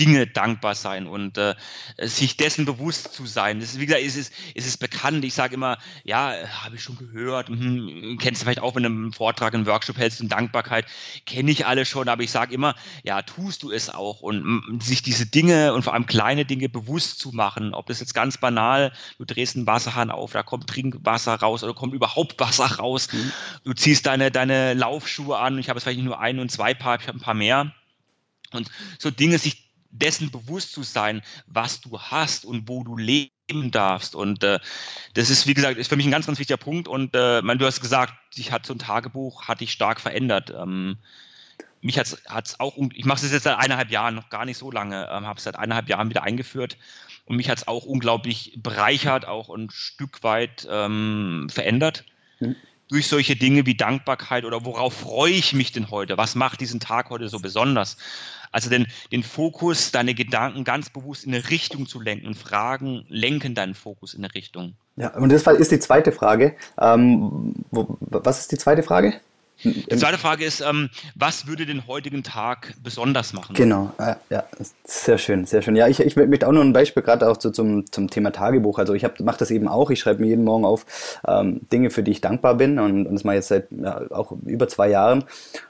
Dinge dankbar sein und äh, sich dessen bewusst zu sein. Das ist, wie gesagt, ist es, ist es bekannt. Ich sage immer, ja, habe ich schon gehört, hm, kennst du vielleicht auch, wenn du einen Vortrag, einen Workshop hältst und Dankbarkeit, kenne ich alle schon, aber ich sage immer, ja, tust du es auch und sich diese Dinge und vor allem kleine Dinge bewusst zu machen, ob das jetzt ganz banal, du drehst einen Wasserhahn auf, da kommt Trinkwasser raus oder kommt überhaupt Wasser raus, mhm. du ziehst deine, deine Laufschuhe an, ich habe jetzt vielleicht nicht nur ein und zwei Paar, ich habe ein paar mehr und so Dinge sich dessen bewusst zu sein, was du hast und wo du leben darfst. Und äh, das ist, wie gesagt, ist für mich ein ganz, ganz wichtiger Punkt. Und äh, man, du hast gesagt, sich hat so ein Tagebuch, hat dich stark verändert. Ähm, mich hat es auch, ich mache es jetzt seit eineinhalb Jahren, noch gar nicht so lange, ähm, habe es seit eineinhalb Jahren wieder eingeführt. Und mich hat es auch unglaublich bereichert, auch ein Stück weit ähm, verändert. Mhm. Durch solche Dinge wie Dankbarkeit oder worauf freue ich mich denn heute? Was macht diesen Tag heute so besonders? Also den, den Fokus, deine Gedanken ganz bewusst in eine Richtung zu lenken. Fragen lenken deinen Fokus in eine Richtung. Ja, und das ist die zweite Frage. Ähm, wo, was ist die zweite Frage? Die zweite Frage ist, ähm, was würde den heutigen Tag besonders machen? Genau, ja, ja sehr schön, sehr schön. Ja, ich, ich möchte auch noch ein Beispiel gerade auch zu, zum, zum Thema Tagebuch. Also ich mache das eben auch. Ich schreibe mir jeden Morgen auf ähm, Dinge, für die ich dankbar bin und, und das mache ich jetzt seit ja, auch über zwei Jahren.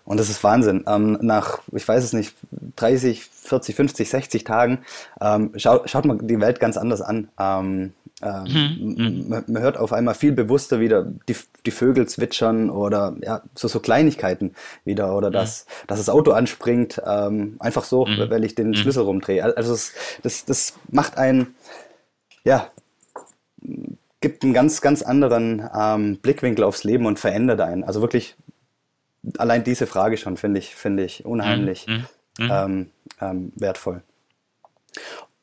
Und das ist Wahnsinn. Ähm, nach, ich weiß es nicht, 30, 40, 50, 60 Tagen ähm, schau, schaut man die Welt ganz anders an. Ähm, ähm, mhm. man, man, hört auf einmal viel bewusster wieder die, die Vögel zwitschern oder ja, so, so Kleinigkeiten wieder oder mhm. dass, dass das Auto anspringt, ähm, einfach so, mhm. weil ich den mhm. Schlüssel rumdrehe. Also das, das, das macht einen, ja, gibt einen ganz, ganz anderen ähm, Blickwinkel aufs Leben und verändert einen. Also wirklich, allein diese Frage schon finde ich, finde ich unheimlich mhm. Mhm. Ähm, ähm, wertvoll.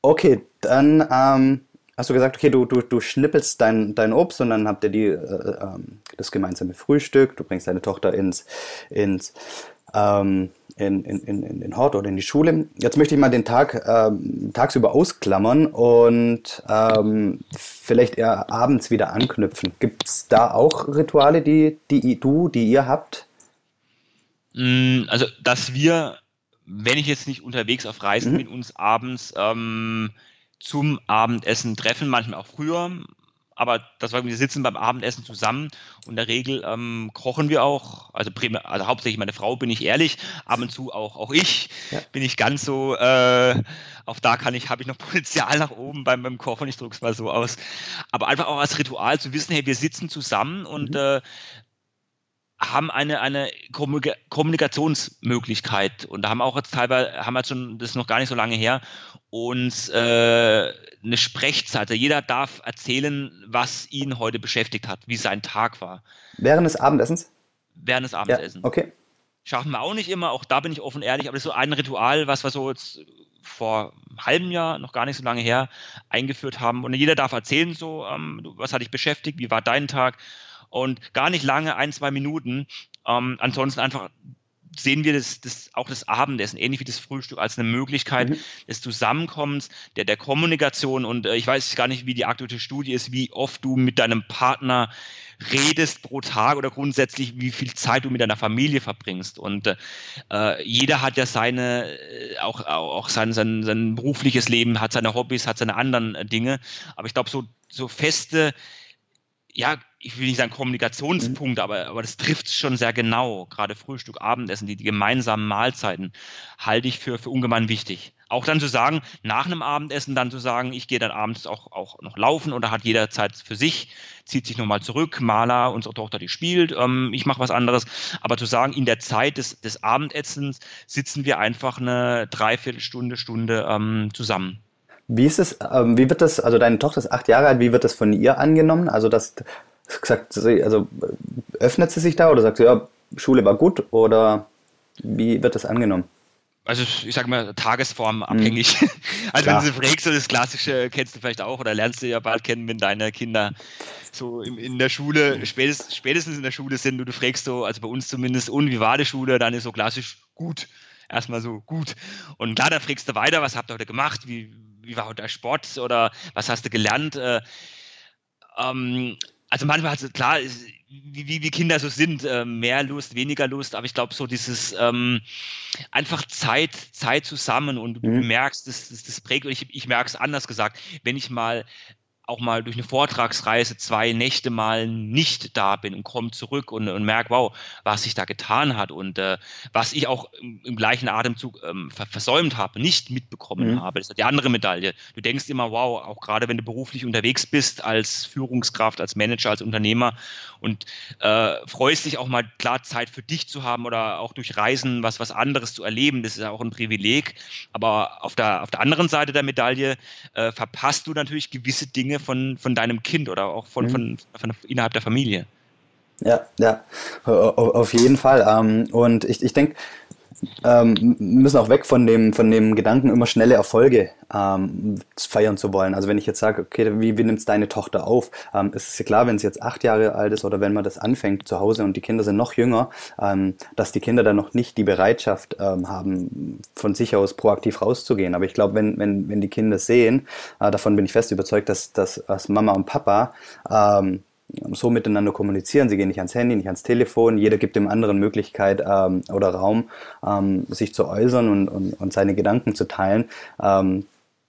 Okay, dann ähm, hast du gesagt, okay, du, du, du schnippelst dein, dein Obst und dann habt ihr die, äh, äh, das gemeinsame Frühstück, du bringst deine Tochter ins, ins ähm, in, in, in den Hort oder in die Schule. Jetzt möchte ich mal den Tag ähm, tagsüber ausklammern und ähm, vielleicht eher abends wieder anknüpfen. Gibt es da auch Rituale, die, die du, die ihr habt? Mm, also, dass wir, wenn ich jetzt nicht unterwegs auf Reisen mhm. bin, uns abends ähm, zum Abendessen treffen, manchmal auch früher, aber das war, wir sitzen beim Abendessen zusammen. Und in der Regel ähm, kochen wir auch, also, also hauptsächlich meine Frau, bin ich ehrlich, ab und zu auch, auch ich, ja. bin ich ganz so, äh, auch da kann ich, habe ich noch [laughs] Potenzial nach oben beim, beim Kochen, ich drücke es mal so aus, aber einfach auch als Ritual zu wissen, hey, wir sitzen zusammen und mhm. äh, haben eine, eine Kommunikationsmöglichkeit. Und da haben auch jetzt teilweise, haben wir schon, das ist noch gar nicht so lange her, uns äh, eine Sprechzeit. Jeder darf erzählen, was ihn heute beschäftigt hat, wie sein Tag war. Während des Abendessens? Während des Abendessens. Ja, okay. Schaffen wir auch nicht immer, auch da bin ich offen ehrlich, aber das ist so ein Ritual, was wir so jetzt vor einem halben Jahr, noch gar nicht so lange her, eingeführt haben. Und jeder darf erzählen, so, ähm, was hat dich beschäftigt, wie war dein Tag? Und gar nicht lange, ein, zwei Minuten. Ähm, ansonsten einfach sehen wir das, das, auch das Abendessen, ähnlich wie das Frühstück, als eine Möglichkeit mhm. des Zusammenkommens, der, der Kommunikation. Und äh, ich weiß gar nicht, wie die aktuelle Studie ist, wie oft du mit deinem Partner redest pro Tag oder grundsätzlich, wie viel Zeit du mit deiner Familie verbringst. Und äh, jeder hat ja seine, äh, auch, auch sein, sein, sein berufliches Leben, hat seine Hobbys, hat seine anderen äh, Dinge. Aber ich glaube, so, so feste ja, ich will nicht sagen Kommunikationspunkt, aber, aber das trifft schon sehr genau. Gerade Frühstück, Abendessen, die, die gemeinsamen Mahlzeiten halte ich für, für ungemein wichtig. Auch dann zu sagen, nach einem Abendessen dann zu sagen, ich gehe dann abends auch, auch noch laufen oder hat jeder Zeit für sich, zieht sich nochmal zurück, Maler, unsere Tochter, die spielt, ähm, ich mache was anderes. Aber zu sagen, in der Zeit des, des Abendessens sitzen wir einfach eine Dreiviertelstunde, Stunde ähm, zusammen. Wie ist es, ähm, wie wird das, also deine Tochter ist acht Jahre alt, wie wird das von ihr angenommen? Also das gesagt, also öffnet sie sich da oder sagt sie, ja, Schule war gut oder wie wird das angenommen? Also ich sage mal, Tagesform abhängig. Mhm. [laughs] Also Klar. wenn du fragst, so das Klassische kennst du vielleicht auch oder lernst du ja bald kennen, wenn deine Kinder so in, in der Schule, spätestens, spätestens in der Schule sind und du fragst so, also bei uns zumindest, und wie war die Schule, dann ist so klassisch gut. Erstmal so gut. Und klar, da fragst du weiter, was habt ihr heute gemacht? Wie, wie war heute der Sport oder was hast du gelernt? Äh, ähm, also manchmal, also klar, wie, wie, wie Kinder so sind, äh, mehr Lust, weniger Lust, aber ich glaube so dieses ähm, einfach Zeit, Zeit zusammen und du mhm. merkst, das, das, das prägt, und ich, ich merke es anders gesagt, wenn ich mal auch mal durch eine Vortragsreise zwei Nächte mal nicht da bin und komme zurück und, und merke, wow, was sich da getan hat und äh, was ich auch im, im gleichen Atemzug ähm, ver versäumt habe, nicht mitbekommen mhm. habe. Das ist die andere Medaille. Du denkst immer, wow, auch gerade wenn du beruflich unterwegs bist als Führungskraft, als Manager, als Unternehmer und äh, freust dich auch mal klar Zeit für dich zu haben oder auch durch Reisen was was anderes zu erleben. Das ist ja auch ein Privileg. Aber auf der auf der anderen Seite der Medaille äh, verpasst du natürlich gewisse Dinge von, von deinem Kind oder auch von, mhm. von, von, innerhalb der Familie. Ja, ja, auf jeden Fall. Ähm, und ich, ich denke, ähm, müssen auch weg von dem, von dem Gedanken, immer schnelle Erfolge ähm, feiern zu wollen. Also wenn ich jetzt sage, okay, wie, wie nimmt deine Tochter auf? Ähm, es ist ja klar, wenn sie jetzt acht Jahre alt ist oder wenn man das anfängt zu Hause und die Kinder sind noch jünger, ähm, dass die Kinder dann noch nicht die Bereitschaft ähm, haben, von sich aus proaktiv rauszugehen. Aber ich glaube, wenn, wenn, wenn die Kinder sehen, äh, davon bin ich fest überzeugt, dass, dass, dass Mama und Papa ähm, so miteinander kommunizieren. Sie gehen nicht ans Handy, nicht ans Telefon. Jeder gibt dem anderen Möglichkeit ähm, oder Raum, ähm, sich zu äußern und, und, und, seine Gedanken zu teilen, ähm,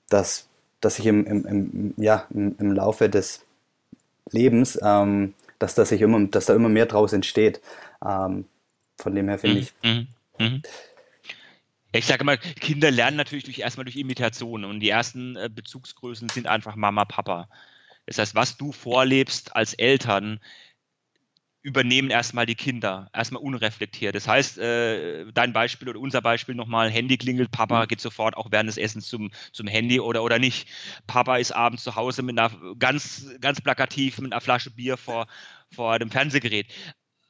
dass, dass sich im, im, im, ja, im, im Laufe des Lebens, ähm, dass, dass, sich immer, dass da immer mehr draus entsteht. Ähm, von dem her finde mhm. ich. Mhm. Mhm. Ich sage mal, Kinder lernen natürlich durch, erstmal durch Imitation und die ersten äh, Bezugsgrößen sind einfach Mama, Papa. Das heißt, was du vorlebst als Eltern, übernehmen erstmal die Kinder, erstmal unreflektiert. Das heißt, äh, dein Beispiel oder unser Beispiel nochmal, Handy klingelt, Papa mhm. geht sofort auch während des Essens zum, zum Handy oder, oder nicht. Papa ist abends zu Hause mit einer ganz, ganz plakativ mit einer Flasche Bier vor, vor dem Fernsehgerät.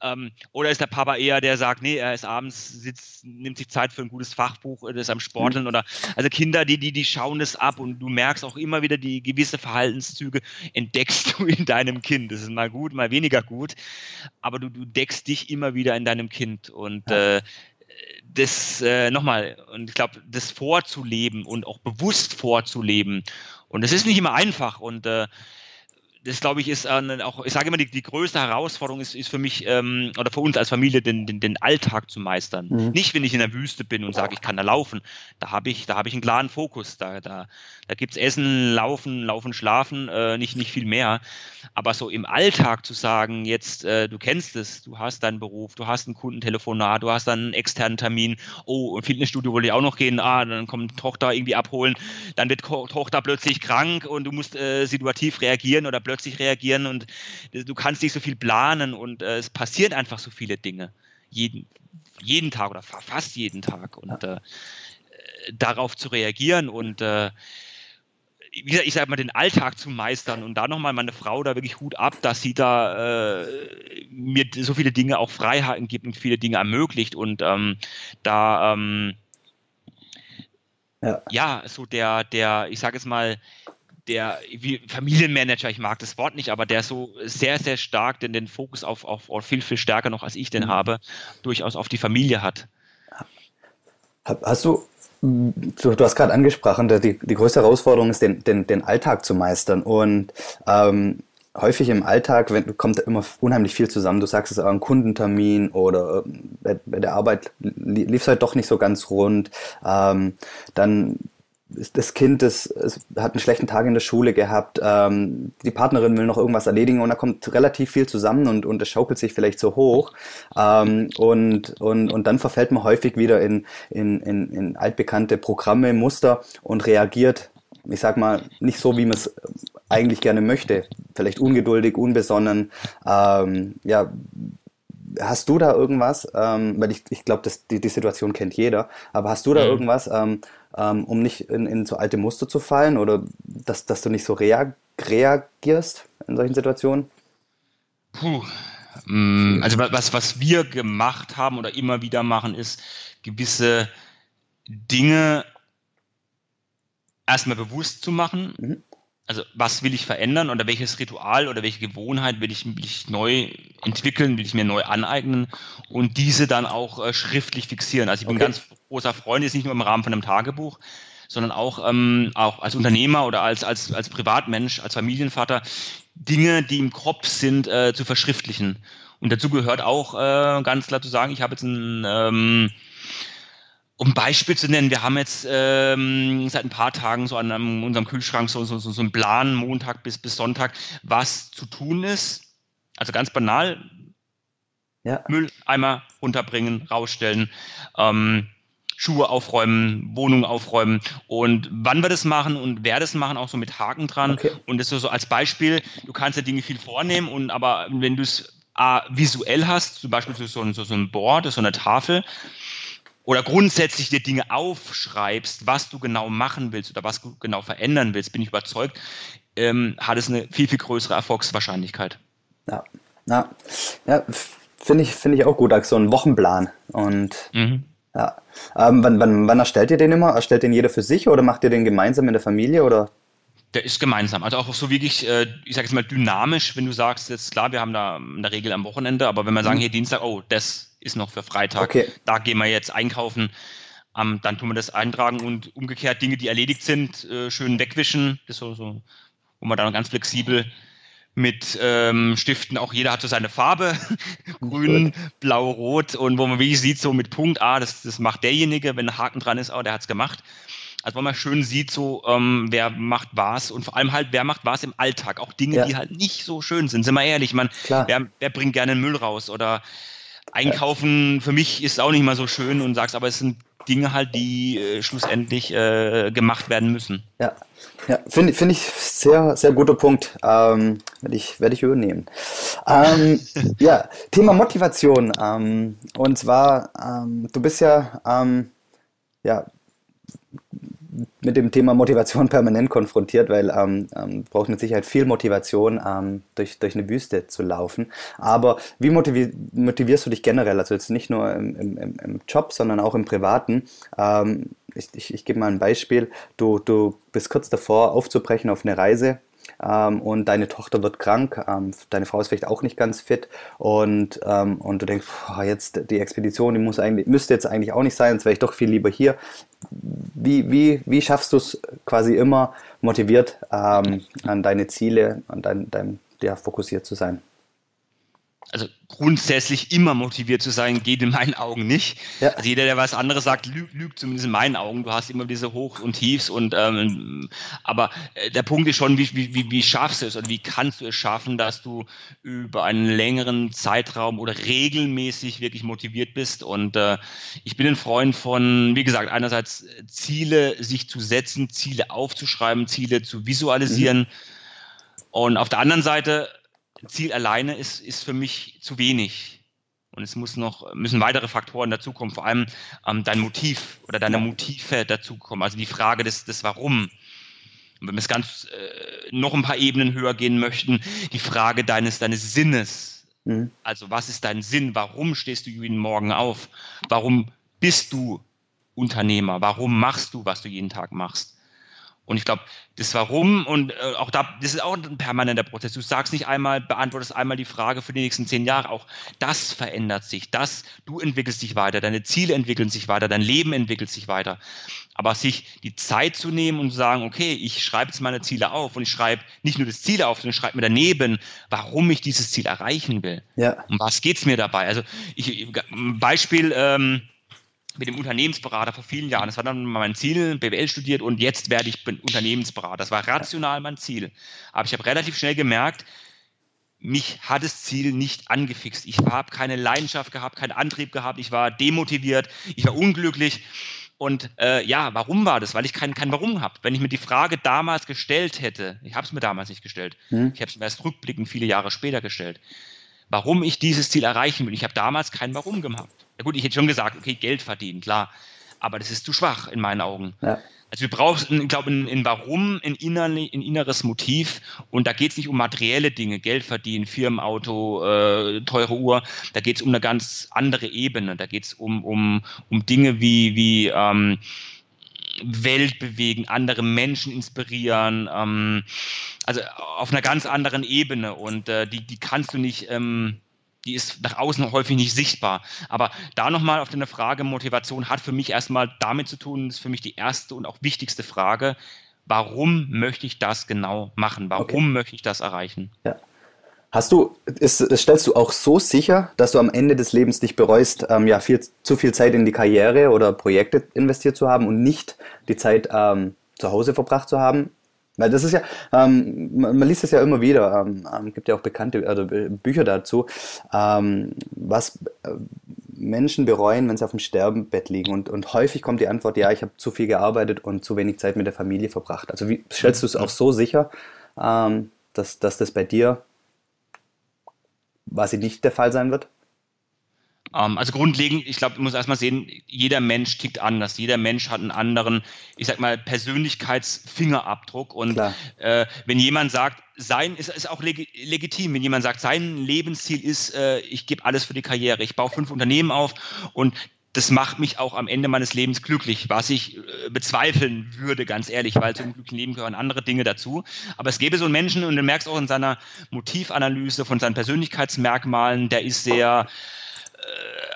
Ähm, oder ist der Papa eher, der sagt, nee, er ist abends, sitzt, nimmt sich Zeit für ein gutes Fachbuch, ist am Sporteln mhm. oder also Kinder, die, die, die schauen das ab und du merkst auch immer wieder die gewisse Verhaltenszüge, entdeckst [laughs] du in deinem Kind. Das ist mal gut, mal weniger gut, aber du, du deckst dich immer wieder in deinem Kind und äh, das äh, nochmal, und ich glaube, das vorzuleben und auch bewusst vorzuleben. Und das ist nicht immer einfach. Und äh, das glaube ich ist äh, auch, ich sage immer, die, die größte Herausforderung ist, ist für mich ähm, oder für uns als Familie den, den, den Alltag zu meistern. Mhm. Nicht, wenn ich in der Wüste bin und sage, ich kann da laufen. Da habe ich, da habe ich einen klaren Fokus. Da, da, da gibt es Essen, Laufen, Laufen, Schlafen, äh, nicht, nicht viel mehr. Aber so im Alltag zu sagen, jetzt, äh, du kennst es, du hast deinen Beruf, du hast ein Kundentelefonat, du hast dann einen externen Termin, oh, ein Fitnessstudio wollte ich auch noch gehen, ah, dann kommt Tochter irgendwie abholen, dann wird Tochter plötzlich krank und du musst äh, situativ reagieren oder plötzlich reagieren und du kannst nicht so viel planen und äh, es passieren einfach so viele Dinge. Jeden, jeden Tag oder fast jeden Tag und äh, darauf zu reagieren und äh, wie gesagt, ich sage mal, den Alltag zu meistern und da nochmal meine Frau da wirklich Hut ab, dass sie da äh, mir so viele Dinge auch Freiheiten gibt und viele Dinge ermöglicht und ähm, da ähm, ja. ja. so der, der, ich sage es mal, der wie Familienmanager, ich mag das Wort nicht, aber der so sehr, sehr stark den, den Fokus auf, auf, auf viel, viel stärker noch als ich den mhm. habe, durchaus auf die Familie hat. Hast du Du, du hast gerade angesprochen, die, die größte Herausforderung ist, den, den, den Alltag zu meistern. Und ähm, häufig im Alltag wenn, kommt immer unheimlich viel zusammen. Du sagst es, ein Kundentermin oder äh, bei, bei der Arbeit lief es halt doch nicht so ganz rund. Ähm, dann das Kind das, hat einen schlechten Tag in der Schule gehabt, ähm, die Partnerin will noch irgendwas erledigen und da kommt relativ viel zusammen und, und es schaukelt sich vielleicht so hoch ähm, und, und, und dann verfällt man häufig wieder in, in, in, in altbekannte Programme, Muster und reagiert, ich sag mal, nicht so, wie man es eigentlich gerne möchte, vielleicht ungeduldig, unbesonnen, ähm, ja, Hast du da irgendwas, ähm, weil ich, ich glaube, die, die Situation kennt jeder, aber hast du da mhm. irgendwas, ähm, um nicht in, in so alte Muster zu fallen oder dass, dass du nicht so reag reagierst in solchen Situationen? Puh. Mm, also was, was wir gemacht haben oder immer wieder machen, ist gewisse Dinge erstmal bewusst zu machen. Mhm also was will ich verändern oder welches Ritual oder welche Gewohnheit will ich, will ich neu entwickeln, will ich mir neu aneignen und diese dann auch äh, schriftlich fixieren. Also ich bin okay. ganz großer Freund, ist nicht nur im Rahmen von einem Tagebuch, sondern auch, ähm, auch als Unternehmer oder als, als, als Privatmensch, als Familienvater, Dinge, die im Kopf sind, äh, zu verschriftlichen. Und dazu gehört auch äh, ganz klar zu sagen, ich habe jetzt ein ähm, um Beispiel zu nennen, wir haben jetzt ähm, seit ein paar Tagen so an einem, unserem Kühlschrank so, so, so, so einen Plan, Montag bis, bis Sonntag, was zu tun ist. Also ganz banal, ja. Mülleimer runterbringen, rausstellen, ähm, Schuhe aufräumen, Wohnung aufräumen und wann wir das machen und wer das machen, auch so mit Haken dran. Okay. Und das ist so als Beispiel, du kannst ja Dinge viel vornehmen und aber wenn du es visuell hast, zum Beispiel so, so, so ein Board, so eine Tafel, oder grundsätzlich dir Dinge aufschreibst, was du genau machen willst oder was du genau verändern willst, bin ich überzeugt, ähm, hat es eine viel, viel größere Erfolgswahrscheinlichkeit. Ja, ja, ja finde ich, find ich auch gut, so ein Wochenplan. Und mhm. ja. Ähm, wann, wann, wann erstellt ihr den immer? Erstellt den jeder für sich oder macht ihr den gemeinsam in der Familie oder? Der ist gemeinsam. Also auch so wirklich, äh, ich sage jetzt mal dynamisch, wenn du sagst, jetzt klar, wir haben da in der Regel am Wochenende, aber wenn wir sagen, mhm. hier Dienstag, oh, das ist noch für Freitag. Okay. Da gehen wir jetzt einkaufen. Ähm, dann tun wir das eintragen und umgekehrt Dinge, die erledigt sind, äh, schön wegwischen. Das ist so, so, wo man dann ganz flexibel mit ähm, Stiften, auch jeder hat so seine Farbe, [laughs] grün, blau, rot und wo man wirklich sieht, so mit Punkt, ah, das, das macht derjenige, wenn ein Haken dran ist, oh, der hat es gemacht. Also wo man schön sieht, so ähm, wer macht was und vor allem halt, wer macht was im Alltag. Auch Dinge, ja. die halt nicht so schön sind, sind wir ehrlich. Man, wer, wer bringt gerne Müll raus oder Einkaufen für mich ist auch nicht mal so schön und sagst, aber es sind Dinge halt, die äh, schlussendlich äh, gemacht werden müssen. Ja, ja finde find ich sehr, sehr guter Punkt. Ähm, werde ich, werd ich übernehmen. Ähm, [laughs] ja, Thema Motivation. Ähm, und zwar, ähm, du bist ja, ähm, ja mit dem Thema Motivation [laughs] permanent konfrontiert, weil ähm, ähm, braucht mit Sicherheit viel Motivation, ähm, durch, durch eine Wüste zu laufen. Aber wie motivi motivierst du dich generell? Also jetzt nicht nur im, im, im Job, sondern auch im Privaten. Ähm, ich, ich, ich gebe mal ein Beispiel. Du, du bist kurz davor, aufzubrechen auf eine Reise ähm, und deine Tochter wird krank, ähm, deine Frau ist vielleicht auch nicht ganz fit und, ähm, und du denkst, boah, jetzt die Expedition, die muss eigentlich, müsste jetzt eigentlich auch nicht sein, jetzt wäre ich doch viel lieber hier. Wie, wie, wie schaffst du es quasi immer motiviert ähm, an deine Ziele, an dein, dein ja, fokussiert zu sein? Also grundsätzlich immer motiviert zu sein, geht in meinen Augen nicht. Ja. Also jeder, der was anderes sagt, lügt, lügt zumindest in meinen Augen. Du hast immer diese Hoch und Tiefs und ähm, aber äh, der Punkt ist schon, wie, wie, wie schaffst du es oder wie kannst du es schaffen, dass du über einen längeren Zeitraum oder regelmäßig wirklich motiviert bist. Und äh, ich bin ein Freund von, wie gesagt, einerseits Ziele sich zu setzen, Ziele aufzuschreiben, Ziele zu visualisieren. Mhm. Und auf der anderen Seite Ziel alleine ist, ist für mich zu wenig. Und es muss noch, müssen weitere Faktoren dazukommen, vor allem ähm, dein Motiv oder deine Motive dazukommen, also die Frage des, des Warum. Und wenn wir es ganz äh, noch ein paar Ebenen höher gehen möchten, die Frage deines, deines Sinnes. Mhm. Also was ist dein Sinn? Warum stehst du jeden Morgen auf? Warum bist du Unternehmer? Warum machst du, was du jeden Tag machst? Und ich glaube, das Warum und äh, auch da, das ist auch ein permanenter Prozess. Du sagst nicht einmal, beantwortest einmal die Frage für die nächsten zehn Jahre. Auch das verändert sich. Das, du entwickelst dich weiter, deine Ziele entwickeln sich weiter, dein Leben entwickelt sich weiter. Aber sich die Zeit zu nehmen und zu sagen, okay, ich schreibe jetzt meine Ziele auf und ich schreibe nicht nur das Ziel auf, sondern ich schreibe mir daneben, warum ich dieses Ziel erreichen will. Ja. Um was geht's mir dabei? Also ich, Beispiel, ähm, mit dem Unternehmensberater vor vielen Jahren. Das war dann mein Ziel, BWL studiert und jetzt werde ich Unternehmensberater. Das war rational mein Ziel. Aber ich habe relativ schnell gemerkt, mich hat das Ziel nicht angefixt. Ich habe keine Leidenschaft gehabt, keinen Antrieb gehabt. Ich war demotiviert, ich war unglücklich. Und äh, ja, warum war das? Weil ich kein, kein Warum habe. Wenn ich mir die Frage damals gestellt hätte, ich habe es mir damals nicht gestellt, hm. ich habe es mir erst rückblickend viele Jahre später gestellt, warum ich dieses Ziel erreichen will. Ich habe damals kein Warum gemacht. Ja gut, ich hätte schon gesagt, okay, Geld verdienen, klar. Aber das ist zu schwach in meinen Augen. Ja. Also wir brauchen, ich glaube, in, in Warum, in, innerli, in inneres Motiv. Und da geht es nicht um materielle Dinge, Geld verdienen, Firmenauto, äh, teure Uhr. Da geht es um eine ganz andere Ebene. Da geht es um, um, um Dinge wie, wie ähm, Welt bewegen, andere Menschen inspirieren, ähm, also auf einer ganz anderen Ebene und äh, die, die kannst du nicht, ähm, die ist nach außen häufig nicht sichtbar. Aber da nochmal auf deine Frage, Motivation hat für mich erstmal damit zu tun, ist für mich die erste und auch wichtigste Frage, warum möchte ich das genau machen? Warum okay. möchte ich das erreichen? Ja. Hast du, ist, stellst du auch so sicher, dass du am Ende des Lebens nicht bereust, ähm, ja, viel, zu viel Zeit in die Karriere oder Projekte investiert zu haben und nicht die Zeit ähm, zu Hause verbracht zu haben? Weil das ist ja, ähm, man, man, liest es ja immer wieder, ähm, ähm gibt ja auch bekannte also Bücher dazu, ähm, was äh, Menschen bereuen, wenn sie auf dem Sterbebett liegen. Und, und häufig kommt die Antwort, ja, ich habe zu viel gearbeitet und zu wenig Zeit mit der Familie verbracht. Also wie stellst du es auch so sicher, ähm, dass, dass das bei dir was nicht der Fall sein wird? Ähm, also grundlegend, ich glaube, man muss erstmal sehen, jeder Mensch tickt anders. Jeder Mensch hat einen anderen, ich sag mal, Persönlichkeitsfingerabdruck. Und äh, wenn jemand sagt, sein ist, ist auch leg legitim, wenn jemand sagt, sein Lebensziel ist, äh, ich gebe alles für die Karriere, ich baue fünf Unternehmen auf und das macht mich auch am Ende meines Lebens glücklich, was ich äh, bezweifeln würde, ganz ehrlich, weil zum glücklichen Leben gehören andere Dinge dazu. Aber es gäbe so einen Menschen, und du merkst auch in seiner Motivanalyse von seinen Persönlichkeitsmerkmalen, der ist sehr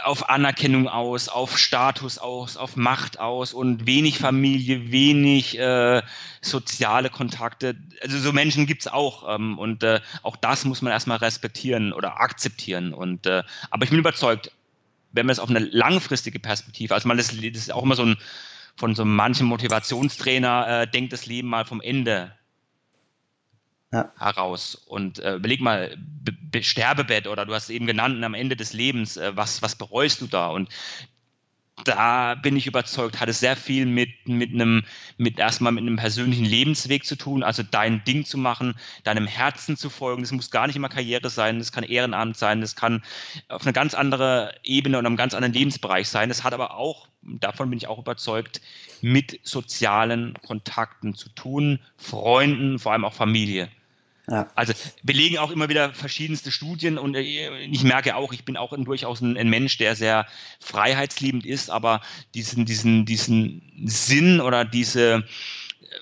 auf Anerkennung aus, auf Status aus, auf Macht aus und wenig Familie, wenig äh, soziale Kontakte. Also so Menschen gibt es auch ähm, und äh, auch das muss man erstmal respektieren oder akzeptieren. Und äh, aber ich bin überzeugt, wenn man es auf eine langfristige Perspektive, also man das, das ist auch immer so ein von so manchem Motivationstrainer äh, denkt das Leben mal vom Ende ja. heraus. Und äh, überleg mal, Be Be Sterbebett oder du hast eben genannt, am Ende des Lebens, äh, was, was bereust du da? Und da bin ich überzeugt, hat es sehr viel mit, mit einem, mit erstmal mit einem persönlichen Lebensweg zu tun, also dein Ding zu machen, deinem Herzen zu folgen. Das muss gar nicht immer Karriere sein, das kann Ehrenamt sein, das kann auf eine ganz andere Ebene und einem ganz anderen Lebensbereich sein. Das hat aber auch, davon bin ich auch überzeugt, mit sozialen Kontakten zu tun, Freunden, vor allem auch Familie. Ja. Also belegen auch immer wieder verschiedenste Studien und äh, ich merke auch, ich bin auch durchaus ein, ein, Mensch, der sehr freiheitsliebend ist, aber diesen, diesen, diesen Sinn oder diese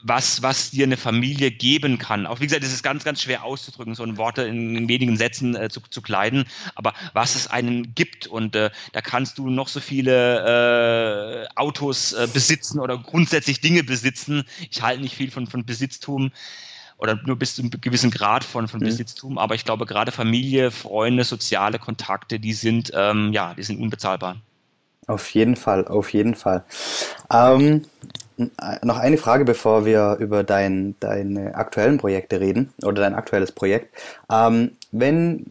was, was dir eine Familie geben kann. Auch wie gesagt, es ist ganz, ganz schwer auszudrücken, so ein Worte in, in wenigen Sätzen äh, zu, zu kleiden, aber was es einen gibt und äh, da kannst du noch so viele äh, Autos äh, besitzen oder grundsätzlich Dinge besitzen. Ich halte nicht viel von, von Besitztum oder nur bis zu einem gewissen Grad von, von mhm. Besitztum, aber ich glaube gerade Familie, Freunde, soziale Kontakte, die sind, ähm, ja, die sind unbezahlbar. Auf jeden Fall, auf jeden Fall. Ähm, noch eine Frage, bevor wir über dein, deine aktuellen Projekte reden oder dein aktuelles Projekt. Ähm, wenn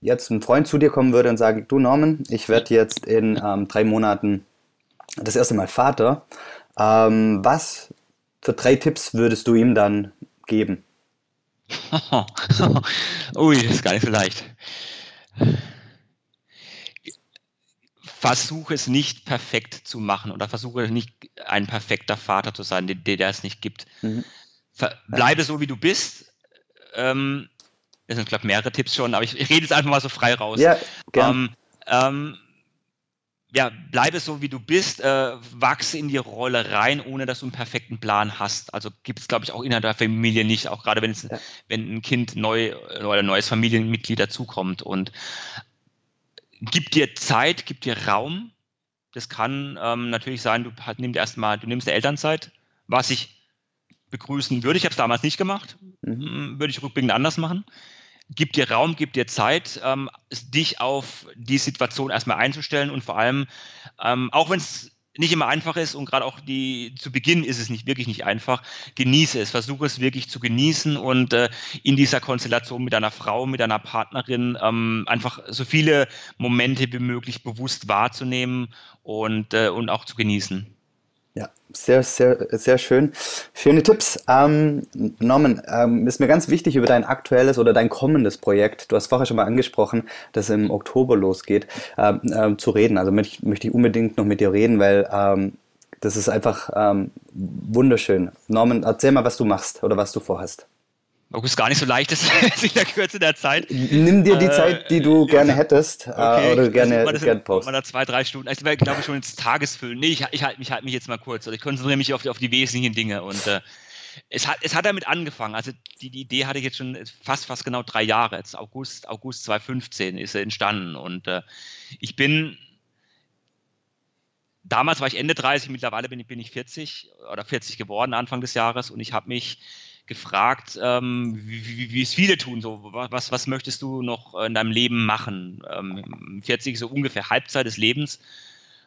jetzt ein Freund zu dir kommen würde und sagen, du Norman, ich werde jetzt in ähm, drei Monaten das erste Mal Vater, ähm, was für drei Tipps würdest du ihm dann geben? [laughs] Ui, das ist gar nicht so leicht versuche es nicht perfekt zu machen oder versuche nicht ein perfekter Vater zu sein, der, der es nicht gibt. Mhm. Bleibe so, wie du bist. Ähm, das sind, glaube ich, mehrere Tipps schon, aber ich, ich, rede jetzt einfach mal so frei raus. Ja, ähm, ähm, ja, bleibe so, wie du bist, äh, wachse in die Rolle rein, ohne dass du einen perfekten Plan hast. Also gibt es, glaube ich, auch innerhalb der Familie nicht, auch gerade wenn, es, ja. wenn ein Kind neu oder ein neues Familienmitglied dazukommt. Und gib dir Zeit, gib dir Raum. Das kann ähm, natürlich sein, du nimmst erstmal, du nimmst Elternzeit, was ich begrüßen würde. Ich habe es damals nicht gemacht, mhm. würde ich rückblickend anders machen. Gib dir Raum, gib dir Zeit, ähm, dich auf die Situation erstmal einzustellen und vor allem, ähm, auch wenn es nicht immer einfach ist und gerade auch die zu Beginn ist es nicht wirklich nicht einfach. Genieße es, versuche es wirklich zu genießen und äh, in dieser Konstellation mit deiner Frau, mit deiner Partnerin ähm, einfach so viele Momente wie möglich bewusst wahrzunehmen und, äh, und auch zu genießen. Ja, sehr, sehr, sehr schön. Schöne Tipps. Ähm, Norman, ähm, ist mir ganz wichtig über dein aktuelles oder dein kommendes Projekt, du hast vorher schon mal angesprochen, das im Oktober losgeht, ähm, ähm, zu reden. Also möchte, möchte ich unbedingt noch mit dir reden, weil ähm, das ist einfach ähm, wunderschön. Norman, erzähl mal, was du machst oder was du vorhast. Auch ist gar nicht so leicht [laughs] ist in der Kürze der Zeit. Nimm dir die äh, Zeit, die du gerne hättest äh, okay, oder gerne, das gerne posten. Mal zwei, drei Stunden. Also, ich glaube schon ins Tagesfüllen. Nee, ich, ich halte mich, halt mich jetzt mal kurz. Ich konzentriere mich auf die, auf die wesentlichen Dinge. Und äh, es, hat, es hat damit angefangen. Also die, die Idee hatte ich jetzt schon fast, fast genau drei Jahre. Jetzt August, August 2015 ist sie entstanden. Und äh, ich bin damals war ich Ende 30, mittlerweile bin ich, bin ich 40 oder 40 geworden Anfang des Jahres und ich habe mich gefragt, ähm, wie, wie, wie, es viele tun. So, was, was möchtest du noch in deinem Leben machen? Ähm, 40 so ungefähr Halbzeit des Lebens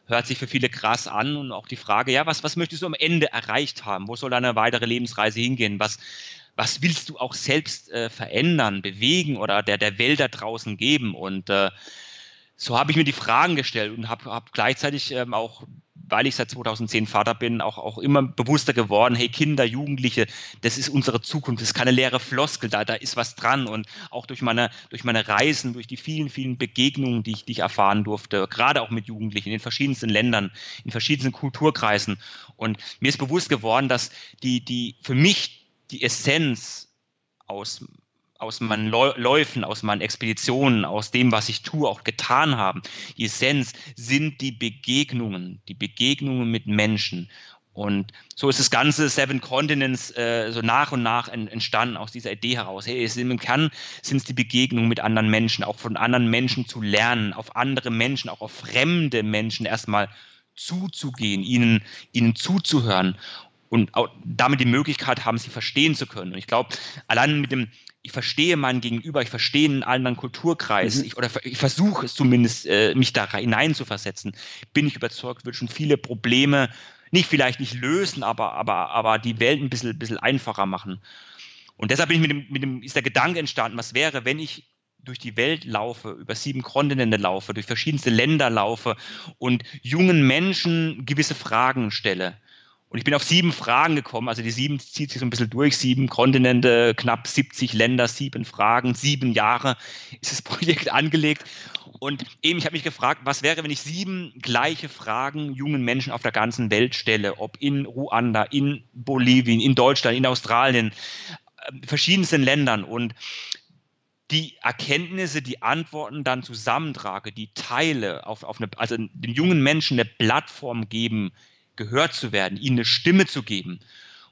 hört sich für viele krass an und auch die Frage, ja, was, was möchtest du am Ende erreicht haben? Wo soll deine weitere Lebensreise hingehen? Was, was willst du auch selbst äh, verändern, bewegen oder der, der Welt da draußen geben? Und äh, so habe ich mir die Fragen gestellt und habe hab gleichzeitig ähm, auch weil ich seit 2010 Vater bin, auch, auch immer bewusster geworden, hey Kinder, Jugendliche, das ist unsere Zukunft, das ist keine leere Floskel, da, da ist was dran. Und auch durch meine, durch meine Reisen, durch die vielen, vielen Begegnungen, die ich, die ich erfahren durfte, gerade auch mit Jugendlichen in den verschiedensten Ländern, in verschiedensten Kulturkreisen. Und mir ist bewusst geworden, dass die, die, für mich die Essenz aus aus meinen Läufen, aus meinen Expeditionen, aus dem, was ich tue, auch getan haben. Die Essenz sind die Begegnungen, die Begegnungen mit Menschen. Und so ist das ganze Seven Continents äh, so nach und nach entstanden aus dieser Idee heraus. Hey, im Kern sind es die Begegnungen mit anderen Menschen, auch von anderen Menschen zu lernen, auf andere Menschen, auch auf fremde Menschen erstmal zuzugehen, ihnen, ihnen zuzuhören und damit die Möglichkeit haben, sie verstehen zu können. Und ich glaube, allein mit dem ich verstehe meinen Gegenüber, ich verstehe einen anderen Kulturkreis, mhm. ich, oder ich versuche es zumindest, äh, mich da hineinzuversetzen, bin ich überzeugt, wird schon viele Probleme nicht vielleicht nicht lösen, aber, aber, aber die Welt ein bisschen, bisschen einfacher machen. Und deshalb bin ich mit dem, mit dem, ist der Gedanke entstanden, was wäre, wenn ich durch die Welt laufe, über sieben Kontinente laufe, durch verschiedenste Länder laufe und jungen Menschen gewisse Fragen stelle und ich bin auf sieben Fragen gekommen. Also die sieben zieht sich so ein bisschen durch. Sieben Kontinente, knapp 70 Länder, sieben Fragen, sieben Jahre ist das [laughs] Projekt angelegt. Und eben, ich habe mich gefragt, was wäre, wenn ich sieben gleiche Fragen jungen Menschen auf der ganzen Welt stelle, ob in Ruanda, in Bolivien, in Deutschland, in Australien, äh, verschiedensten Ländern. Und die Erkenntnisse, die Antworten dann zusammentrage, die teile, auf, auf eine, also den jungen Menschen eine Plattform geben, gehört zu werden, ihnen eine Stimme zu geben.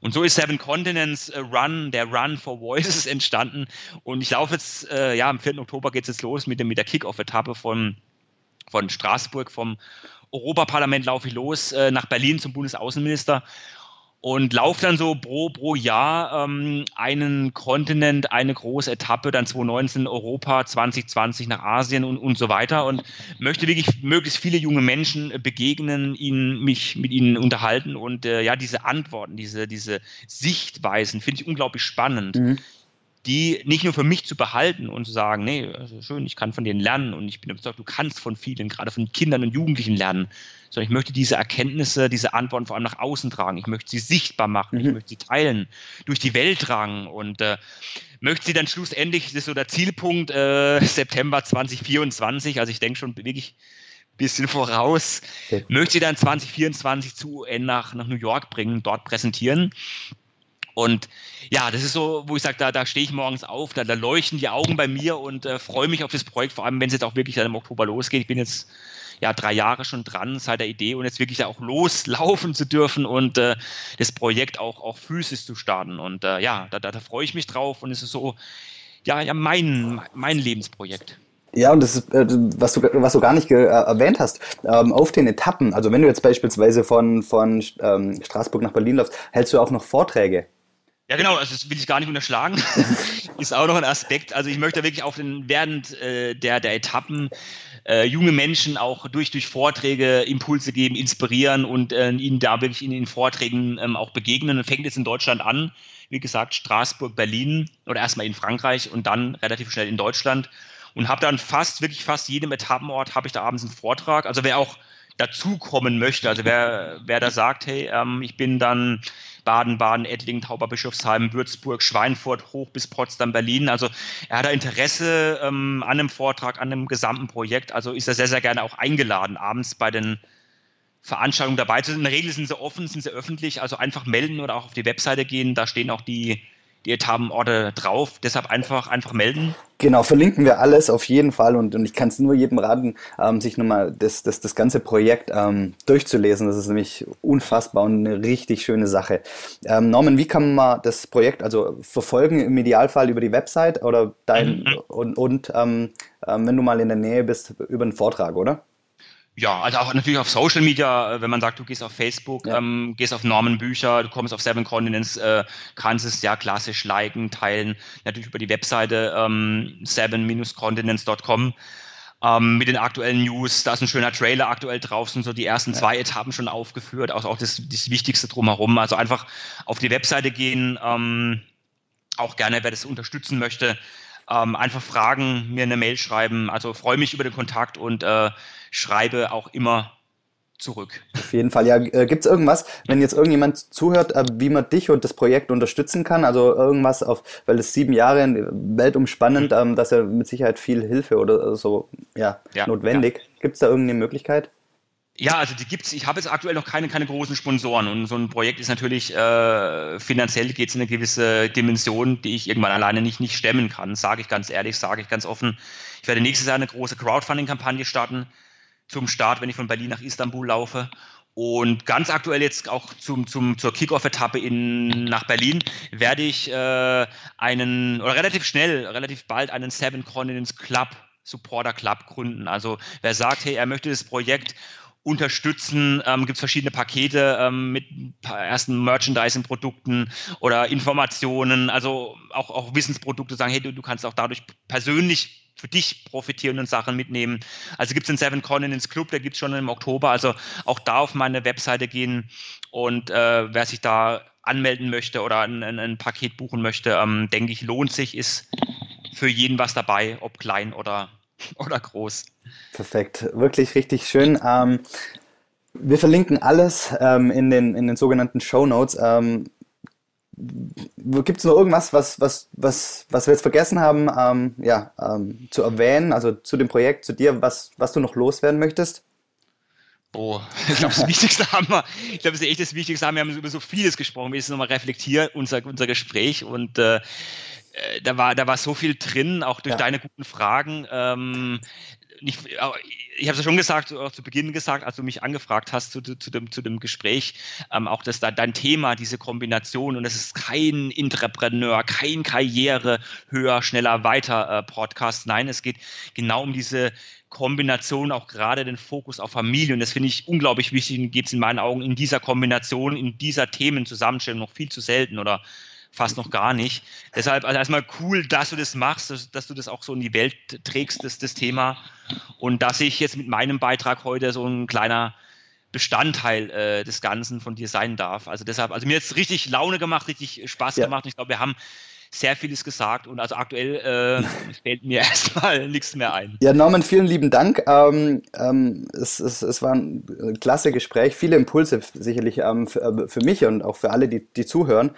Und so ist Seven Continents äh, Run, der Run for Voices [laughs] entstanden. Und ich laufe jetzt, äh, ja, am 4. Oktober geht es jetzt los mit, dem, mit der Kick-Off-Etappe von, von Straßburg, vom Europaparlament laufe ich los äh, nach Berlin zum Bundesaußenminister und laufe dann so pro, pro Jahr ähm, einen Kontinent, eine große Etappe, dann 2019 Europa, 2020 nach Asien und, und so weiter. Und möchte wirklich möglichst viele junge Menschen begegnen, ihnen, mich mit ihnen unterhalten. Und äh, ja, diese Antworten, diese, diese Sichtweisen finde ich unglaublich spannend. Mhm die nicht nur für mich zu behalten und zu sagen, nee, also schön, ich kann von denen lernen und ich bin überzeugt, du kannst von vielen, gerade von Kindern und Jugendlichen lernen, sondern ich möchte diese Erkenntnisse, diese Antworten vor allem nach außen tragen. Ich möchte sie sichtbar machen, mhm. ich möchte sie teilen, durch die Welt tragen und äh, möchte sie dann schlussendlich, das ist so der Zielpunkt, äh, September 2024, also ich denke schon wirklich ein bisschen voraus, okay. möchte sie dann 2024 zu UN nach, nach New York bringen, dort präsentieren. Und ja, das ist so, wo ich sage, da, da stehe ich morgens auf, da, da leuchten die Augen bei mir und äh, freue mich auf das Projekt, vor allem wenn es jetzt auch wirklich dann im Oktober losgeht. Ich bin jetzt ja drei Jahre schon dran seit der Idee und jetzt wirklich auch loslaufen zu dürfen und äh, das Projekt auch, auch physisch zu starten. Und äh, ja, da, da, da freue ich mich drauf und es ist so, ja, ja, mein, mein Lebensprojekt. Ja, und das ist, äh, was du, was du gar nicht äh, erwähnt hast, ähm, auf den Etappen, also wenn du jetzt beispielsweise von, von ähm, Straßburg nach Berlin läufst, hältst du auch noch Vorträge. Ja, genau, also das will ich gar nicht unterschlagen. [laughs] ist auch noch ein Aspekt. Also ich möchte wirklich auf den, während äh, der, der Etappen äh, junge Menschen auch durch, durch Vorträge Impulse geben, inspirieren und äh, ihnen da wirklich in den Vorträgen ähm, auch begegnen. Und fängt jetzt in Deutschland an, wie gesagt, Straßburg, Berlin oder erstmal in Frankreich und dann relativ schnell in Deutschland. Und habe dann fast, wirklich fast jedem Etappenort habe ich da abends einen Vortrag. Also wer auch dazukommen möchte, also wer, wer da sagt, hey, ähm, ich bin dann Baden-Baden, Ettlingen, Tauberbischofsheim, Würzburg, Schweinfurt, hoch bis Potsdam, Berlin. Also er hat Interesse ähm, an einem Vortrag, an einem gesamten Projekt. Also ist er sehr, sehr gerne auch eingeladen, abends bei den Veranstaltungen dabei zu sein. In der Regel sind sie offen, sind sie öffentlich, also einfach melden oder auch auf die Webseite gehen. Da stehen auch die die Etapenorte drauf. Deshalb einfach, einfach melden. Genau, verlinken wir alles auf jeden Fall und, und ich kann es nur jedem raten, ähm, sich nochmal das, das, das ganze Projekt ähm, durchzulesen. Das ist nämlich unfassbar und eine richtig schöne Sache. Ähm, Norman, wie kann man das Projekt also verfolgen? Im Idealfall über die Website oder dein mhm. und, und ähm, ähm, wenn du mal in der Nähe bist, über einen Vortrag, oder? Ja, also auch natürlich auf Social Media, äh, wenn man sagt, du gehst auf Facebook, ja. ähm, gehst auf Norman Bücher, du kommst auf Seven Continents, äh, kannst es ja klassisch liken, teilen, natürlich über die Webseite ähm, seven-continents.com ähm, mit den aktuellen News. Da ist ein schöner Trailer aktuell drauf, sind so die ersten ja. zwei Etappen schon aufgeführt, also auch das, das Wichtigste drumherum. Also einfach auf die Webseite gehen, ähm, auch gerne, wer das unterstützen möchte, ähm, einfach fragen, mir eine Mail schreiben. Also freue mich über den Kontakt und äh, schreibe auch immer zurück. Auf jeden Fall. Ja, äh, gibt es irgendwas, wenn jetzt irgendjemand zuhört, äh, wie man dich und das Projekt unterstützen kann? Also irgendwas auf, weil es sieben Jahre weltumspannend, mhm. ähm, dass er mit Sicherheit viel Hilfe oder so ja, ja notwendig. Ja. Gibt es da irgendeine Möglichkeit? Ja, also die gibt's. Ich habe jetzt aktuell noch keine, keine großen Sponsoren und so ein Projekt ist natürlich äh, finanziell geht es in eine gewisse Dimension, die ich irgendwann alleine nicht, nicht stemmen kann. Sage ich ganz ehrlich, sage ich ganz offen. Ich werde nächstes Jahr eine große Crowdfunding-Kampagne starten zum Start, wenn ich von Berlin nach Istanbul laufe. Und ganz aktuell jetzt auch zum, zum, zur Kickoff-Etappe in, nach Berlin werde ich äh, einen, oder relativ schnell, relativ bald einen Seven Continents Club, Supporter Club gründen. Also wer sagt, hey, er möchte das Projekt unterstützen. Ähm, Gibt verschiedene Pakete ähm, mit ersten Merchandising-Produkten oder Informationen, also auch, auch Wissensprodukte sagen, hey, du, du kannst auch dadurch persönlich für dich profitierenden Sachen mitnehmen. Also gibt es den Seven Continents Club, der gibt es schon im Oktober. Also auch da auf meine Webseite gehen und äh, wer sich da anmelden möchte oder ein, ein, ein Paket buchen möchte, ähm, denke ich, lohnt sich, ist für jeden was dabei, ob klein oder [laughs] oder groß. Perfekt, wirklich richtig schön. Ähm, wir verlinken alles ähm, in, den, in den sogenannten Show Notes. Ähm, Gibt es noch irgendwas, was, was, was, was wir jetzt vergessen haben, ähm, ja, ähm, zu erwähnen, also zu dem Projekt, zu dir, was, was du noch loswerden möchtest? Oh, [laughs] ich glaube, das Wichtigste [laughs] haben wir, ich glaube, das ist echt das Wichtigste haben wir haben über so vieles gesprochen. Wir müssen nochmal reflektieren, unser, unser Gespräch und äh, äh, da war, da war so viel drin, auch durch ja. deine guten Fragen. Ähm, nicht, ich habe es ja schon gesagt, auch zu Beginn gesagt, als du mich angefragt hast zu, zu, dem, zu dem Gespräch, ähm, auch dass da dein Thema, diese Kombination, und es ist kein Entrepreneur, kein Karriere, höher, schneller, weiter äh, Podcast. Nein, es geht genau um diese Kombination, auch gerade den Fokus auf Familie. Und das finde ich unglaublich wichtig und gibt es in meinen Augen in dieser Kombination, in dieser Themenzusammenstellung noch viel zu selten oder fast noch gar nicht. Deshalb also erstmal cool, dass du das machst, dass, dass, du das auch so in die Welt trägst, das, das Thema. Und dass ich jetzt mit meinem Beitrag heute so ein kleiner Bestandteil äh, des Ganzen von dir sein darf. Also deshalb, also mir jetzt richtig Laune gemacht, richtig Spaß ja. gemacht. Ich glaube, wir haben sehr vieles gesagt und also aktuell äh, [laughs] fällt mir [laughs] erstmal nichts mehr ein. Ja, Norman, vielen lieben Dank. Ähm, ähm, es, es, es war ein klasse Gespräch, viele Impulse sicherlich ähm, für, äh, für, mich und auch für alle, die, die zuhören.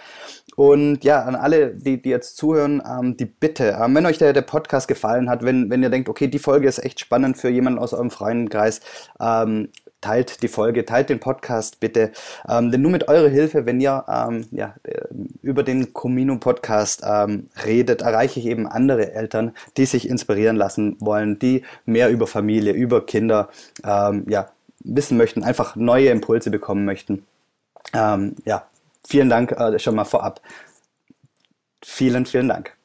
Und ja, an alle, die, die jetzt zuhören, ähm, die Bitte, ähm, wenn euch der, der Podcast gefallen hat, wenn, wenn ihr denkt, okay, die Folge ist echt spannend für jemanden aus eurem freien Kreis, ähm, teilt die Folge, teilt den Podcast bitte. Ähm, denn nur mit eurer Hilfe, wenn ihr ähm, ja, äh, über den Comino Podcast ähm, redet, erreiche ich eben andere Eltern, die sich inspirieren lassen wollen, die mehr über Familie, über Kinder ähm, ja, wissen möchten, einfach neue Impulse bekommen möchten. Ähm, ja, vielen Dank äh, schon mal vorab. Vielen, vielen Dank.